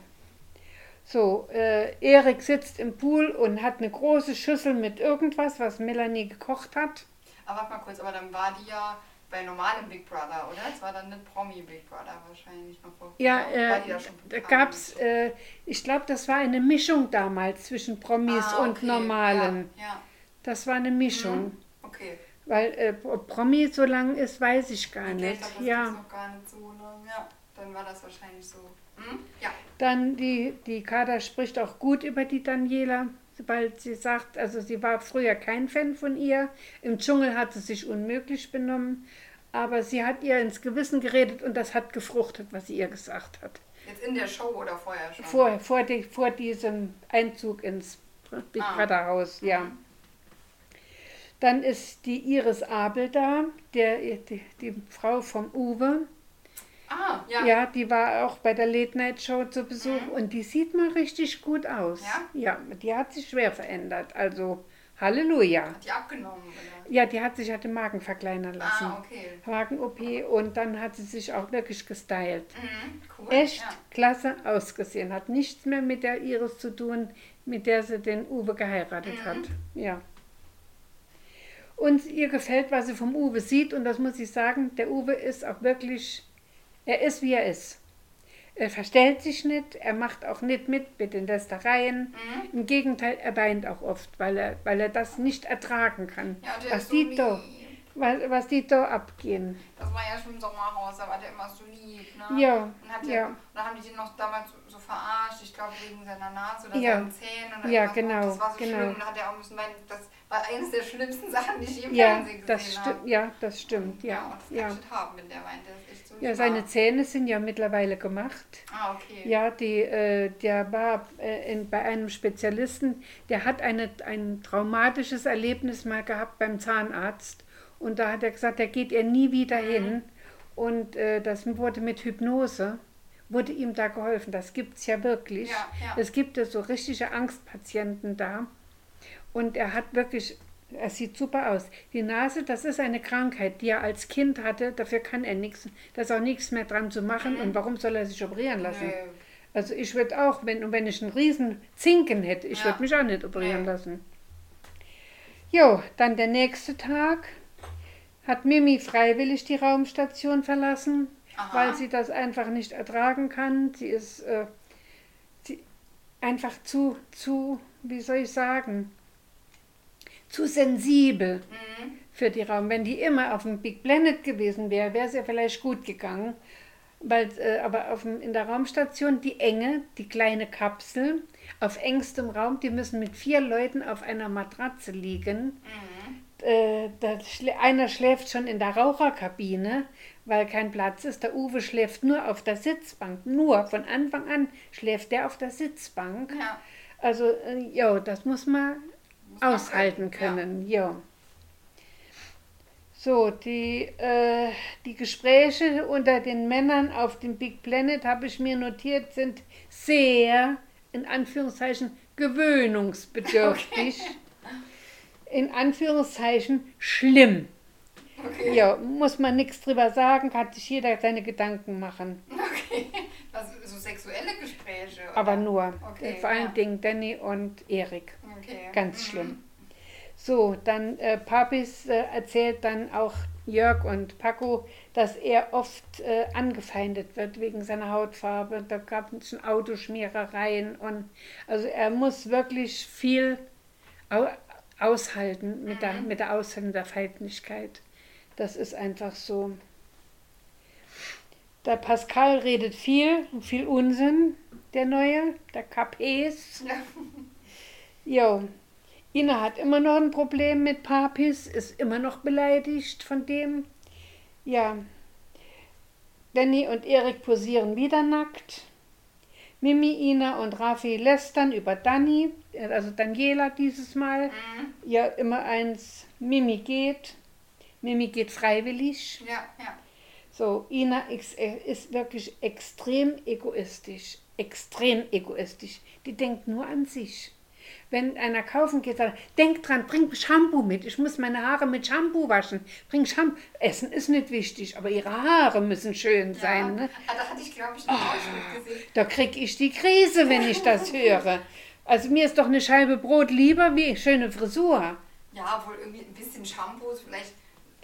So, äh, Erik sitzt im Pool und hat eine große Schüssel mit irgendwas, was Melanie gekocht hat. Aber warte mal kurz, aber dann war die ja bei normalem Big Brother, oder? Es war dann nicht Promi Big Brother wahrscheinlich noch vor. Ja, äh, da gab es, äh, ich glaube, das war eine Mischung damals zwischen Promis ah, okay. und Normalen. Ja, ja. Das war eine Mischung. Mhm. Okay. Weil äh, Promi so lang ist, weiß ich gar okay, nicht. Ich glaub, das ja. noch gar nicht so lang. Ja, dann war das wahrscheinlich so. Hm? Ja. Dann die, die Kader spricht auch gut über die Daniela weil sie sagt, also sie war früher kein Fan von ihr. Im Dschungel hat sie sich unmöglich benommen, aber sie hat ihr ins Gewissen geredet und das hat gefruchtet, was sie ihr gesagt hat. Jetzt in der Show oder vorher schon? Vor, vor, die, vor diesem Einzug ins Big ah. Brother Haus, ja. Mhm. Dann ist die Iris Abel da, der, die, die Frau vom Uwe. Ah, ja. Ja, die war auch bei der Late Night Show zu Besuch mhm. und die sieht mal richtig gut aus. Ja? Ja, die hat sich schwer verändert. Also Halleluja. Hat die abgenommen, oder? Ja, die hat sich hat den Magen verkleinern lassen. Ah, okay. Magen-OP und dann hat sie sich auch wirklich gestylt. Mhm, cool. Echt ja. klasse ausgesehen. Hat nichts mehr mit der Iris zu tun, mit der sie den Uwe geheiratet mhm. hat. Ja. Und ihr gefällt, was sie vom Uwe sieht. Und das muss ich sagen, der Uwe ist auch wirklich, er ist, wie er ist. Er verstellt sich nicht, er macht auch nicht mit mit den Lästereien. Mhm. Im Gegenteil, er weint auch oft, weil er, weil er das nicht ertragen kann. Ja, was, so die da, was, was die da abgehen. Das war ja schon im Sommerhaus, da war der immer so lieb, ne? Ja, Und hat ja. ja. Und dann haben die den noch damals so, so verarscht, ich glaube wegen seiner Nase oder Ja. seinen Zähnen. Oder Ja, genau, Das war so genau. schlimm dann hat er auch müssen weinen. Das war eines der schlimmsten [laughs] Sachen, die ich im Ja, Fernsehen gesehen habe. ja, das stimmt, Ja, ja. und das Ja, kann ich haben, wenn der weint. Der so ja seine Zähne sind ja mittlerweile gemacht. Ah, okay. Ja, die, äh, der war äh, in, bei einem Spezialisten, der hat eine, ein traumatisches Erlebnis mal gehabt beim Zahnarzt. Und da hat er gesagt, da geht er nie wieder Mhm. hin. Und äh, das wurde mit Hypnose, wurde ihm da geholfen. Das gibt es ja wirklich. Ja, ja. Es gibt ja so richtige Angstpatienten da. Und er hat wirklich, er sieht super aus. Die Nase, das ist eine Krankheit, die er als Kind hatte. Dafür kann er nichts. Da ist auch nichts mehr dran zu machen. Und warum soll er sich operieren lassen? Nö. Also ich würde auch, wenn, wenn ich einen riesen Zinken hätte, ich Ja. würde mich auch nicht operieren Nee. lassen. Jo, dann der nächste Tag hat Mimi freiwillig die Raumstation verlassen, Aha. weil sie das einfach nicht ertragen kann. Sie ist äh, sie einfach zu, zu, wie soll ich sagen, zu sensibel Mhm. für die Raum. Wenn die immer auf dem Big Planet gewesen wäre, wäre es ja vielleicht gut gegangen. Weil, äh, aber auf dem, in der Raumstation die enge, die kleine Kapsel auf engstem Raum, die müssen mit vier Leuten auf einer Matratze liegen. Äh, da einer schläft schon in der Raucherkabine, weil kein Platz ist. Der Uwe schläft nur auf der Sitzbank. Nur von Anfang an schläft der auf der Sitzbank. Ja. Also, äh, ja, das Muss man aushalten können, können, ja. So, die, äh, die Gespräche unter den Männern auf dem Big Planet, habe ich mir notiert, sind sehr, in Anführungszeichen, gewöhnungsbedürftig. In Anführungszeichen schlimm. Okay. Ja, muss man nichts drüber sagen, kann sich jeder seine Gedanken machen. Okay. Was, so sexuelle Gespräche? oder? Aber nur. Okay, Vor allen ja. Dingen Danny und Erik. Okay. Ganz Mhm. schlimm. So, dann äh, Papis äh, erzählt dann auch Jörg und Paco, dass er oft äh, angefeindet wird wegen seiner Hautfarbe. Da gab es schon Autoschmierereien und also er muss wirklich viel au aushalten mit, der, mit der Ausländerfeindlichkeit. Das ist einfach so. Der Pascal redet viel, viel Unsinn, der Neue, der Capes. Ja. [laughs] Jo, Ina hat immer noch ein Problem mit Papis, ist immer noch beleidigt von dem. Ja, Danny und Erik posieren wieder nackt. Mimi, Ina und Rafi lästern über Dani, also Daniela dieses Mal. Mhm. Ja, immer eins. Mimi geht. Mimi geht freiwillig. Ja, ja. So, Ina ist, ist wirklich extrem egoistisch. Extrem egoistisch. Die denkt nur an sich. Wenn einer kaufen geht, sagt, denk dran, bring Shampoo mit. Ich muss meine Haare mit Shampoo waschen. Bring Shampoo. Essen ist nicht wichtig, aber ihre Haare müssen schön sein. Ne? Ah, da hatte ich, glaube ich, einen Ausschnitt gesehen. Da krieg ich die Krise, wenn ich das [laughs] höre. Also mir ist doch eine Scheibe Brot lieber wie schöne Frisur. Ja, wohl irgendwie ein bisschen Shampoos, vielleicht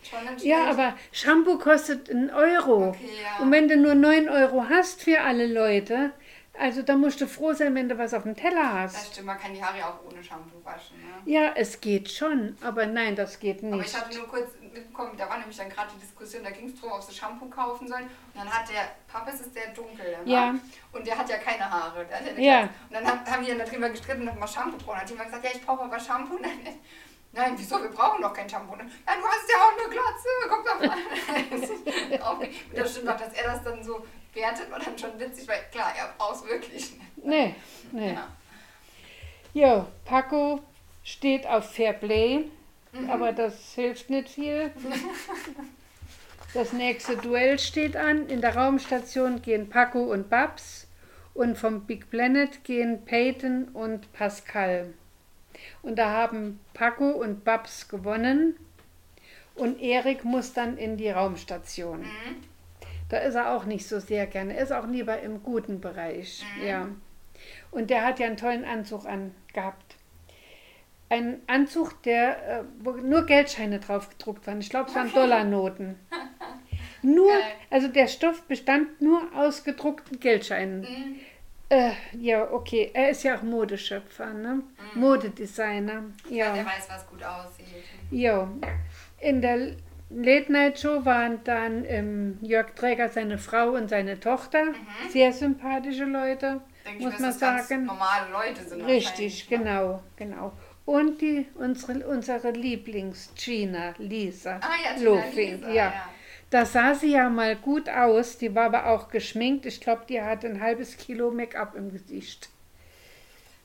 schon ein Ja, aber Shampoo kostet einen Euro. Okay, ja. Und wenn du nur 9 Euro hast für alle Leute, also da musst du froh sein, wenn du was auf dem Teller Das hast. stimmt, man kann die Haare ja auch ohne Shampoo waschen. Ne? Ja, es geht schon, aber nein, das geht Aber ich nicht. hatte nur kurz mitbekommen, da war nämlich dann gerade die Diskussion, da ging es darum, ob sie Shampoo kaufen sollen. Und dann hat der, Papis ist der dunkel, ne? Ja. Und der hat ja keine Haare. Der ja. Und dann haben, haben die dann darüber gestritten, ob man Shampoo brauchen. Dann hat jemand gesagt, ja, ich brauche aber Shampoo. [laughs] Nein, nein, wieso, wir brauchen doch kein Shampoo. Ne? Ja, du hast ja auch eine Glatze, guck doch mal. [laughs] Und das stimmt auch, dass er das dann so wertet, war dann schon witzig, weil klar, er braucht es wirklich. Nee, nee. Ja. Jo, Paco steht auf Fair Play, Mhm. aber das hilft nicht viel. Das nächste Duell steht an. In der Raumstation gehen Paco und Babs und vom Big Planet gehen Peyton und Pascal. Und da haben Paco und Babs gewonnen und Erik muss dann in die Raumstation. Mhm. Da ist er auch nicht so sehr gerne. Er ist auch lieber im guten Bereich. Ja. Und der hat ja einen tollen Anzug angehabt. ein Anzug, der, äh, wo nur Geldscheine drauf gedruckt waren. Ich glaube, es waren [laughs] Dollarnoten. Nur, Geil. also der Stoff bestand nur aus gedruckten Geldscheinen. Mhm. Äh, ja, okay. Er ist ja auch Modeschöpfer, ne? Modedesigner. Ja. Der weiß, was gut aussieht. Ja. In der Late Night Show waren dann ähm, Jörg Träger, seine Frau und seine Tochter. Sehr sympathische Leute, Denke ich, muss dass man sagen. normale Leute sind. Richtig, ne? genau, genau. Und die, unsere, unsere Lieblings-Gina, Lisa. Ah ja, Lofing, Lisa, ja. ja. Da sah sie ja mal gut aus, die war aber auch geschminkt. Ich glaube, die hatte ein halbes Kilo Make-up im Gesicht.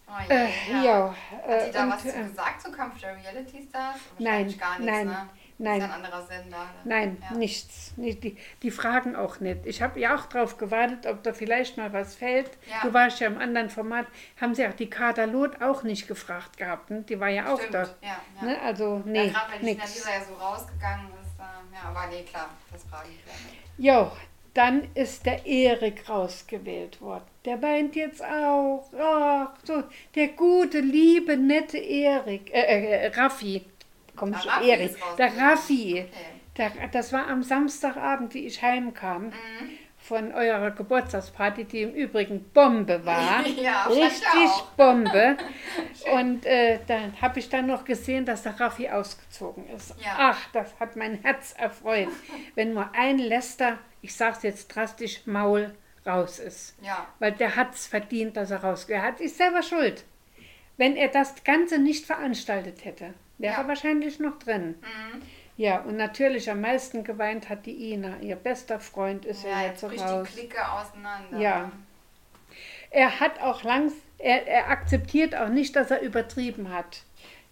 Oh, ja, Äh, ja. ja. Hat äh, die da und, was zu äh, gesagt zu Kampf der Reality Stars? Nein, gar nichts, nein, ne? Nein. Das ist ein anderer Sender. ne? Nein, ja. nichts. Nicht, die, die fragen auch nicht. Ich habe ja auch drauf gewartet, ob da vielleicht mal was fällt. Ja. Du warst ja im anderen Format. Haben sie auch die Kader Loth auch nicht gefragt gehabt. Ne? Die war ja auch Stimmt, da. Ja, ja. Ne? Also, ja, nee, gerade die Gina nix. Lisa ja so rausgegangen ist. Ähm, ja, aber nee, klar, das fragen die ja nicht. Jo, dann ist der Erik rausgewählt worden. Der weint jetzt auch. Ach, so, der gute, liebe, nette Erik. Äh, äh, Raffi. Komm, Ah, schon, Raffi Erik. Der Raffi. Der, das war am Samstagabend, wie ich heimkam. Mhm. Von eurer Geburtstagsparty, die im Übrigen Bombe war. [laughs] Ja, ich Richtig. Bombe. [laughs] Und äh, dann habe ich dann noch gesehen, dass der Raffi ausgezogen ist. Ja. Ach, das hat mein Herz erfreut. [laughs] Wenn nur ein Lester, ich sage es jetzt drastisch, Maul raus ist. Ja, Weil der hat es verdient, dass er rausgeht. Er hat ist selber schuld. Wenn er das Ganze nicht veranstaltet hätte, wäre Ja. wahrscheinlich noch drin. mhm. Ja, und natürlich am meisten geweint hat die Ina. Ihr bester Freund ist ja, ja jetzt bricht raus. die Clique auseinander. Ja. Er hat auch langs, er, er akzeptiert auch nicht, dass er übertrieben hat.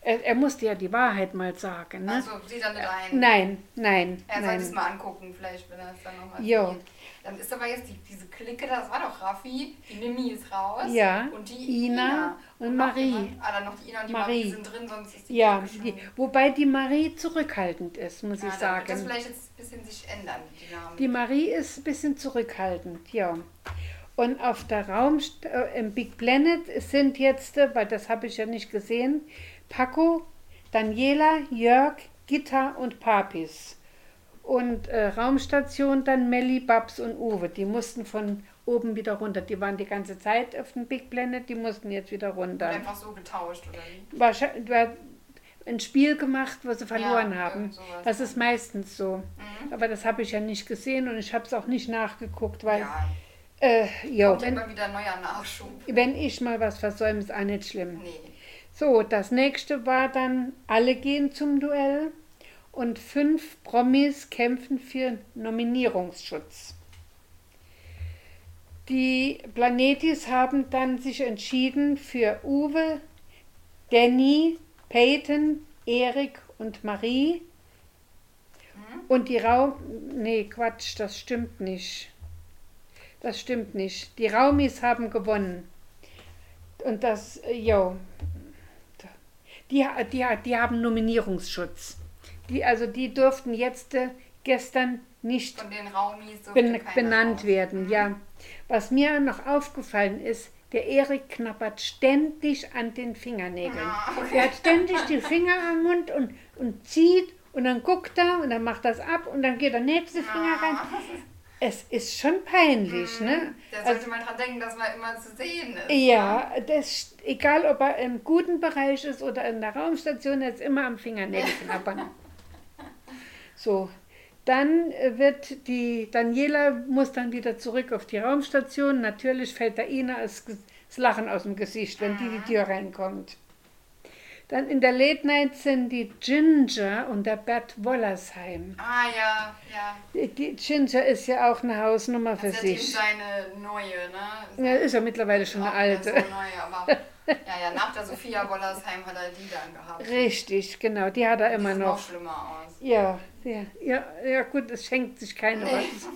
Er, er musste ja die Wahrheit mal sagen. Ne? Also, sieht er nicht ein. Nein, nein, Er sollte es nein. mal angucken, vielleicht, wenn er es dann nochmal Jo. sieht. Dann ist aber jetzt die, diese Clique, das war doch Raffi, die Mimi ist raus. Ja, Und die Ina Ina. und noch Marie. jemand? Ah, dann noch die Ina und die Marie. Marie, sind drin, sonst ist die Ja, die, wobei die Marie zurückhaltend ist, muss ja, ich dann wird das sagen. vielleicht jetzt ein bisschen sich ändern, die Dynamik. Die Marie ist ein bisschen zurückhaltend, ja. Und auf der Raum äh, im Big Planet sind jetzt, äh, weil das habe ich ja nicht gesehen, Paco, Daniela, Jörg, Gitta und Papis. Und äh, Raumstation dann Melli, Babs und Uwe. Die mussten von oben wieder runter. Die waren die ganze Zeit auf dem Big Planet, die mussten jetzt wieder runter. Einfach so getauscht, oder wie? Wahrscheinlich war ein Spiel gemacht, wo sie verloren Ja, haben. Das ist meistens so. Mhm. Aber das habe ich ja nicht gesehen und ich habe es auch nicht nachgeguckt, weil, Ja, äh, jo, kommt wenn, immer wieder neuer Nachschub. wenn ich mal was versäume, ist auch nicht schlimm. Nee. So, das nächste war dann, alle gehen zum Duell und fünf Promis kämpfen für Nominierungsschutz. Die Planetis haben dann sich entschieden für Uwe, Danny, Peyton, Erik und Marie. Und die Raum. Nee, Quatsch, das stimmt nicht. Das stimmt nicht. Die Raumis haben gewonnen. Und das, äh, jo. Die, die, die haben Nominierungsschutz. Die, also die durften jetzt äh, gestern nicht ben, benannt werden. Mhm. Ja. Was mir noch aufgefallen ist, der Erik knappert ständig an den Fingernägeln. Ah, Er hat ständig die Finger am Mund und, und zieht und dann guckt er und dann macht das ab und dann geht der nächste Finger rein. Es ist schon peinlich, ne? Da Also, sollte man dran denken, dass man immer zu sehen ist. ja, das, egal ob er im guten Bereich ist oder in der Raumstation, er ist immer am Fingernägel knabbern. [laughs] So, dann äh, wird die Daniela muss dann wieder zurück auf die Raumstation. Natürlich fällt der Ina das, das Lachen aus dem Gesicht, wenn die die Tür reinkommt. Dann in der Late Night sind die Ginger und der Bert Wollersheim. Ah ja, ja. Die, Ginger ist ja auch eine Hausnummer für Das ist sich. seine neue, ne? Ja, ist ja mittlerweile schon eine alte. So neu, aber [laughs] ja, ja, nach der Sophia Wollersheim hat er die dann gehabt. Richtig, genau, die hat er Die immer sieht noch. noch schlimmer aus. Ja, ja, ja, ja gut, es schenkt sich keine was.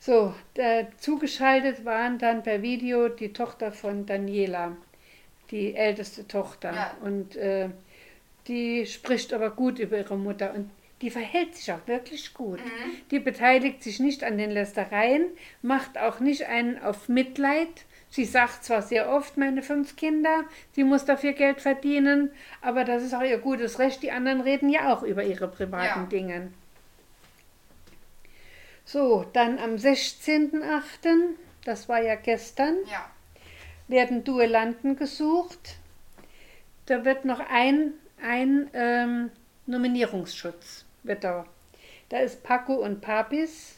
So, da, zugeschaltet waren dann per Video die Tochter von Daniela, die älteste Tochter. Ja. Und äh, die spricht aber gut über ihre Mutter und die verhält sich auch wirklich gut. Die beteiligt sich nicht an den Lästereien, macht auch nicht einen auf Mitleid, Sie sagt zwar sehr oft, meine fünf Kinder, sie muss dafür Geld verdienen, aber das ist auch ihr gutes Recht. Die anderen reden ja auch über ihre privaten Ja. Dinge. So, dann am 16.8., das war ja gestern, Ja. werden Duellanten gesucht. Da wird noch ein, ein ähm, Nominierungsschutz. Wird da. da ist Paco und Papis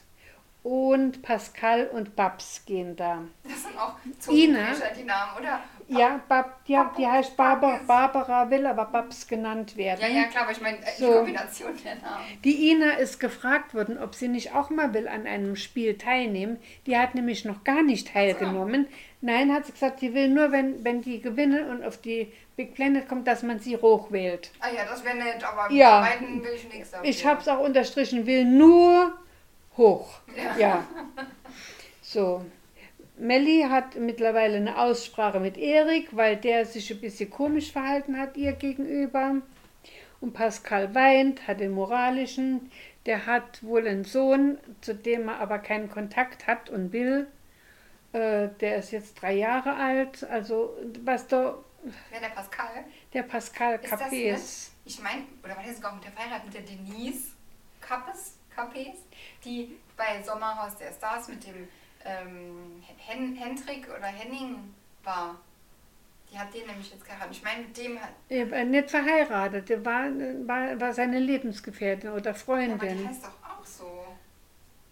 und Pascal und Babs gehen da. Das sind auch Ina. Die Namen, oder? Ja, Bab, ja die heißt Barbara. Barbara, will aber Babs genannt werden. Ja, ja, klar, aber ich meine, äh, die So. Kombination der Namen. Die Ina ist gefragt worden, ob sie nicht auch mal will an einem Spiel teilnehmen. Die hat nämlich noch gar nicht teilgenommen. Nein, hat sie gesagt, sie will nur, wenn, wenn die gewinnen und auf die Big Planet kommt, dass man sie hochwählt. Ah ja, das wäre nett, aber Ja. mit beiden will ich nichts dafür. Ich habe es auch unterstrichen, will nur hoch. Ja. Ja. So. Melli hat mittlerweile eine Aussprache mit Erik, weil der sich ein bisschen komisch verhalten hat ihr gegenüber. Und Pascal weint, hat den moralischen. Der hat wohl einen Sohn, zu dem er aber keinen Kontakt hat und will. Äh, der ist jetzt drei Jahre alt. Also, was da Wer der Pascal? der Pascal Ist das Capes. Ich meine, oder war der sogar mit der verheiratet mit der Denise Kappes, Capes, die bei Sommerhaus der Stars mit dem ähm, Hen Hendrik oder Henning war. Die hat den nämlich jetzt geheiratet. Ich meine, mit dem hat. Er war nicht verheiratet, der war, war, war seine Lebensgefährtin oder Ja, aber die Freundin. heißt doch auch so.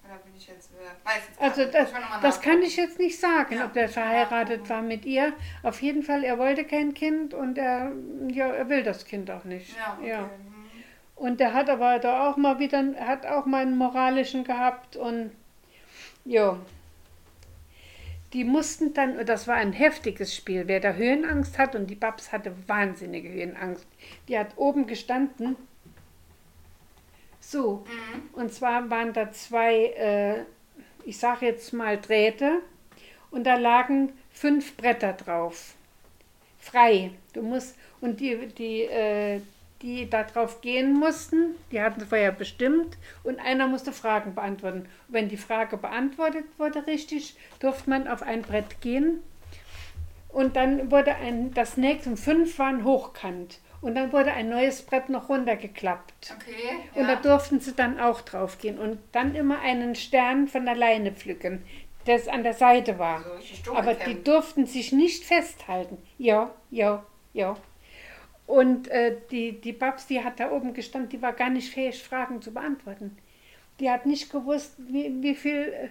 Oder bin ich jetzt. äh, Weiß jetzt Also das, das kann ich jetzt nicht sagen, Ja. ob der verheiratet Nachgucken. war mit ihr. Auf jeden Fall, er wollte kein Kind und er, ja, er will das Kind auch nicht. Ja, okay. Ja. Und der hat aber da auch mal wieder, hat auch mal einen moralischen gehabt und ja. Die mussten dann, das war ein heftiges Spiel, wer da Höhenangst hat und die Babs hatte wahnsinnige Höhenangst. Die hat oben gestanden. So, Mhm. und zwar waren da zwei, äh, ich sage jetzt mal Drähte und da lagen fünf Bretter drauf. Frei. Du musst, und die, die, äh, die da drauf gehen mussten, die hatten vorher bestimmt und einer musste Fragen beantworten. Und wenn die Frage beantwortet wurde richtig, durfte man auf ein Brett gehen und dann wurde ein, das nächste, und fünf waren hochkant und dann wurde ein neues Brett noch runtergeklappt. Okay. Und da Ja. durften sie dann auch drauf gehen und dann immer einen Stern von der Leine pflücken, der an der Seite war. So richtig Aber die durften sich nicht festhalten. Ja, ja, ja. Und äh, die, die Babs, die hat da oben gestanden, die war gar nicht fähig, Fragen zu beantworten. Die hat nicht gewusst, wie, wie, viel, äh,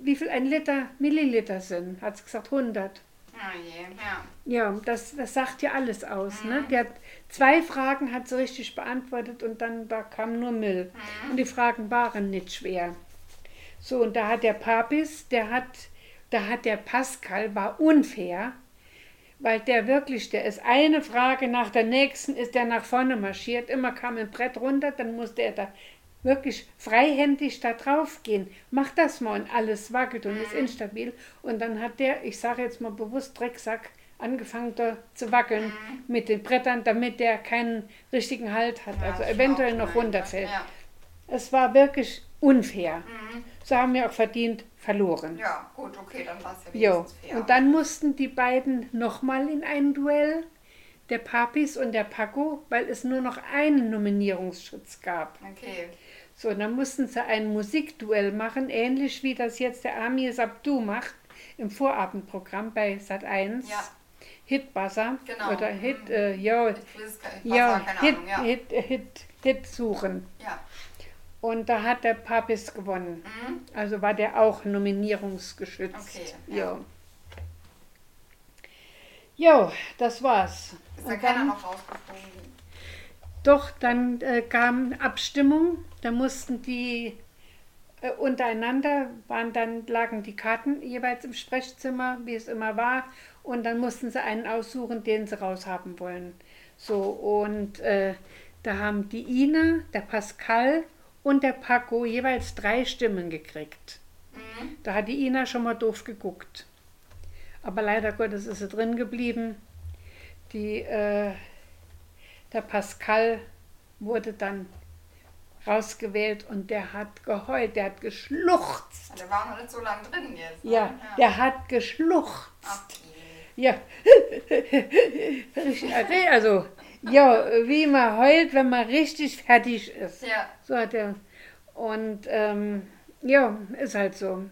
wie viel ein Liter Milliliter sind. Hat sie gesagt, 100. Ah je, ja. Ja, das, das sagt ja alles aus. Ne? Die hat zwei Fragen hat sie richtig beantwortet und dann da kam nur Müll. Und die Fragen waren nicht schwer. So, und da hat der Papis, der hat, da hat der Pascal, war unfair, weil der wirklich, der ist eine Frage nach der nächsten, ist der nach vorne marschiert, immer kam ein Brett runter, dann musste er da wirklich freihändig da drauf gehen. Mach das mal und alles wackelt und ist instabil. Und dann hat der, ich sage jetzt mal bewusst Drecksack, angefangen da zu wackeln mit den Brettern, damit der keinen richtigen Halt hat, Ja, also eventuell noch gemein, runterfällt. Ja. Es war wirklich unfair. Mhm. So haben wir auch verdient verloren. ja, gut, okay, dann war es ja Jo. wenigstens fair. Und dann mussten die beiden nochmal in ein Duell, der Papis und der Paco, weil es nur noch einen Nominierungsschutz gab. Okay. So, dann mussten sie ein Musikduell machen, ähnlich wie das jetzt der Amir Sabdu macht im Vorabendprogramm bei Sat1. Ja. Hitbuzzer Genau. oder Hit, Mhm. äh, ja, Ich weiß keine, ja, keine Hit, Ahnung, ja. Hit, Hit, Hit suchen. Ja. Und da hat der Papis gewonnen. Mhm. Also war der auch nominierungsgeschützt. Okay, ja. Jo, das war's. Ist da keiner dann- noch rausgeflogen? Doch, dann äh, kam Abstimmung. Da mussten die äh, untereinander, waren dann, lagen die Karten jeweils im Sprechzimmer, wie es immer war. Und dann mussten sie einen aussuchen, den sie raushaben wollen. So, und äh, da haben die Ina, der Pascal und der Paco jeweils drei Stimmen gekriegt. Mhm. Da hat die Ina schon mal doof geguckt. Aber leider Gottes ist sie drin geblieben. Die, äh, der Pascal wurde dann rausgewählt und der hat geheult, der hat geschluchzt. Der war noch nicht so lange drin jetzt. Ne? Ja, der hat geschluchzt. Okay. Ja, [laughs] also, ja, wie man heult, wenn man richtig fertig ist. Ja. So hat er. Und ähm, ja, ist halt so. Mhm.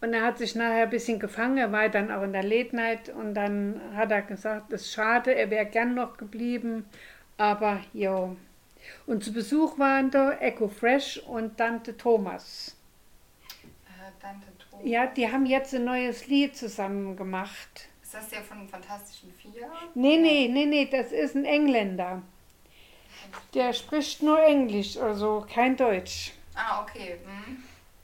Und er hat sich nachher ein bisschen gefangen, er war dann auch in der Late Night und dann hat er gesagt, es ist schade, er wäre gern noch geblieben, aber ja. Und zu Besuch waren da Echo Fresh und Tante Thomas. Äh, Tante Thomas. Ja, die haben jetzt ein neues Lied zusammen gemacht. Ist das der von den Fantastischen Vier? Nee, nee, nee, nee, das ist ein Engländer. Der spricht nur Englisch, also kein Deutsch. Ah, okay.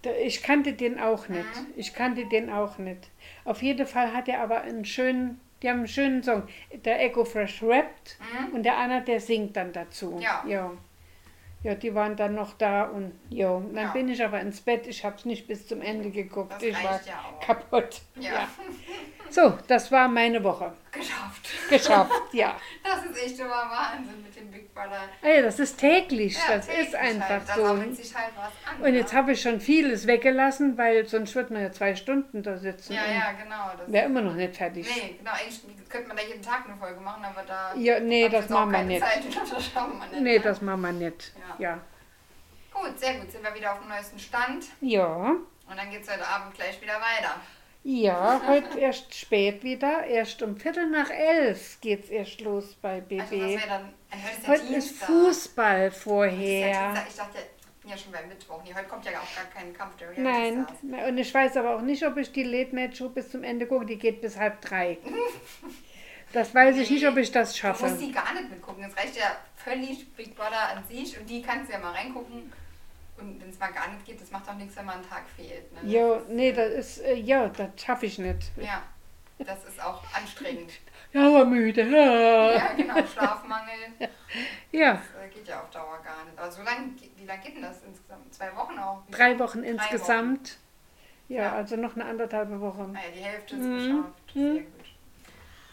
Da- Ich kannte den auch nicht. Ich kannte den auch nicht. Auf jeden Fall hat er aber einen schönen, die haben einen schönen Song. Der Echo Fresh rappt und der Anna, der singt dann dazu. Ja. Ja, Ja, die waren dann noch da und ja, dann Ja. bin ich aber ins Bett. Ich habe es nicht bis zum Ende geguckt. Das ich war ja auch. kaputt. Ja. [laughs] So, das war meine Woche. Geschafft. Geschafft, ja. [laughs] Das ist echt immer Wahnsinn mit dem Big Brother. Ey, das ist täglich. Ja, das täglich ist einfach halt. So. halt an. Und jetzt ne? habe ich schon vieles weggelassen, weil sonst wird man ja zwei Stunden da sitzen. Ja, und ja, genau. Wäre immer noch nicht fertig. Nee, genau, eigentlich könnte man da jeden Tag eine Folge machen, aber da. Ja, nee, ich das machen wir keine nicht. Zeit, [laughs] das schaffen wir nicht. Nee, ne? das machen wir nicht. Ja. Ja. Gut, sehr gut, sind wir wieder auf dem neuesten Stand. Ja. Und dann geht es heute Abend gleich wieder weiter. Ja, heute erst spät wieder. Erst um Viertel nach elf geht's erst los bei Also, was BB. dann. Äh, heute ist Heute ist. Fußball ist vorher. Dienstag. Ich dachte ja schon beim Mittwoch. Nee, heute kommt ja auch gar kein Kampf der Nein, na, und ich weiß aber auch nicht, ob ich die Late Night Show bis zum Ende gucke. Die geht bis halb drei. [laughs] Das weiß ich nicht, ob ich das Du musst schaffe. die gar nicht mitgucken. Es reicht ja völlig Big Brother an sich und die kannst du ja mal reingucken. Und wenn es mal gar nicht geht, das macht doch nichts, wenn mal ein Tag fehlt. Ne? Ja, nee, das ist, äh, ja, das schaffe ich nicht. Ja, das ist auch anstrengend. [laughs] Ja, aber müde. Ja. Ja, genau, Schlafmangel. [laughs] ja, Das äh, geht ja auf Dauer gar nicht. Aber so lange, wie lange geht denn das insgesamt? Zwei Wochen auch? drei Wochen Drei insgesamt. Ja, Ja. also noch eine anderthalbe Woche. Ah ja, die Hälfte ist Mhm. geschafft. Mhm. Sehr gut.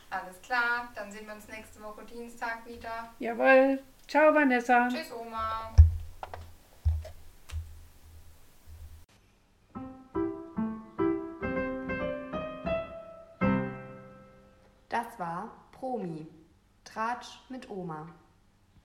Alles klar, dann sehen wir uns nächste Woche Dienstag wieder. Jawohl. Ciao, Vanessa. Tschüss, Oma. Das war Promi. Tratsch mit Oma.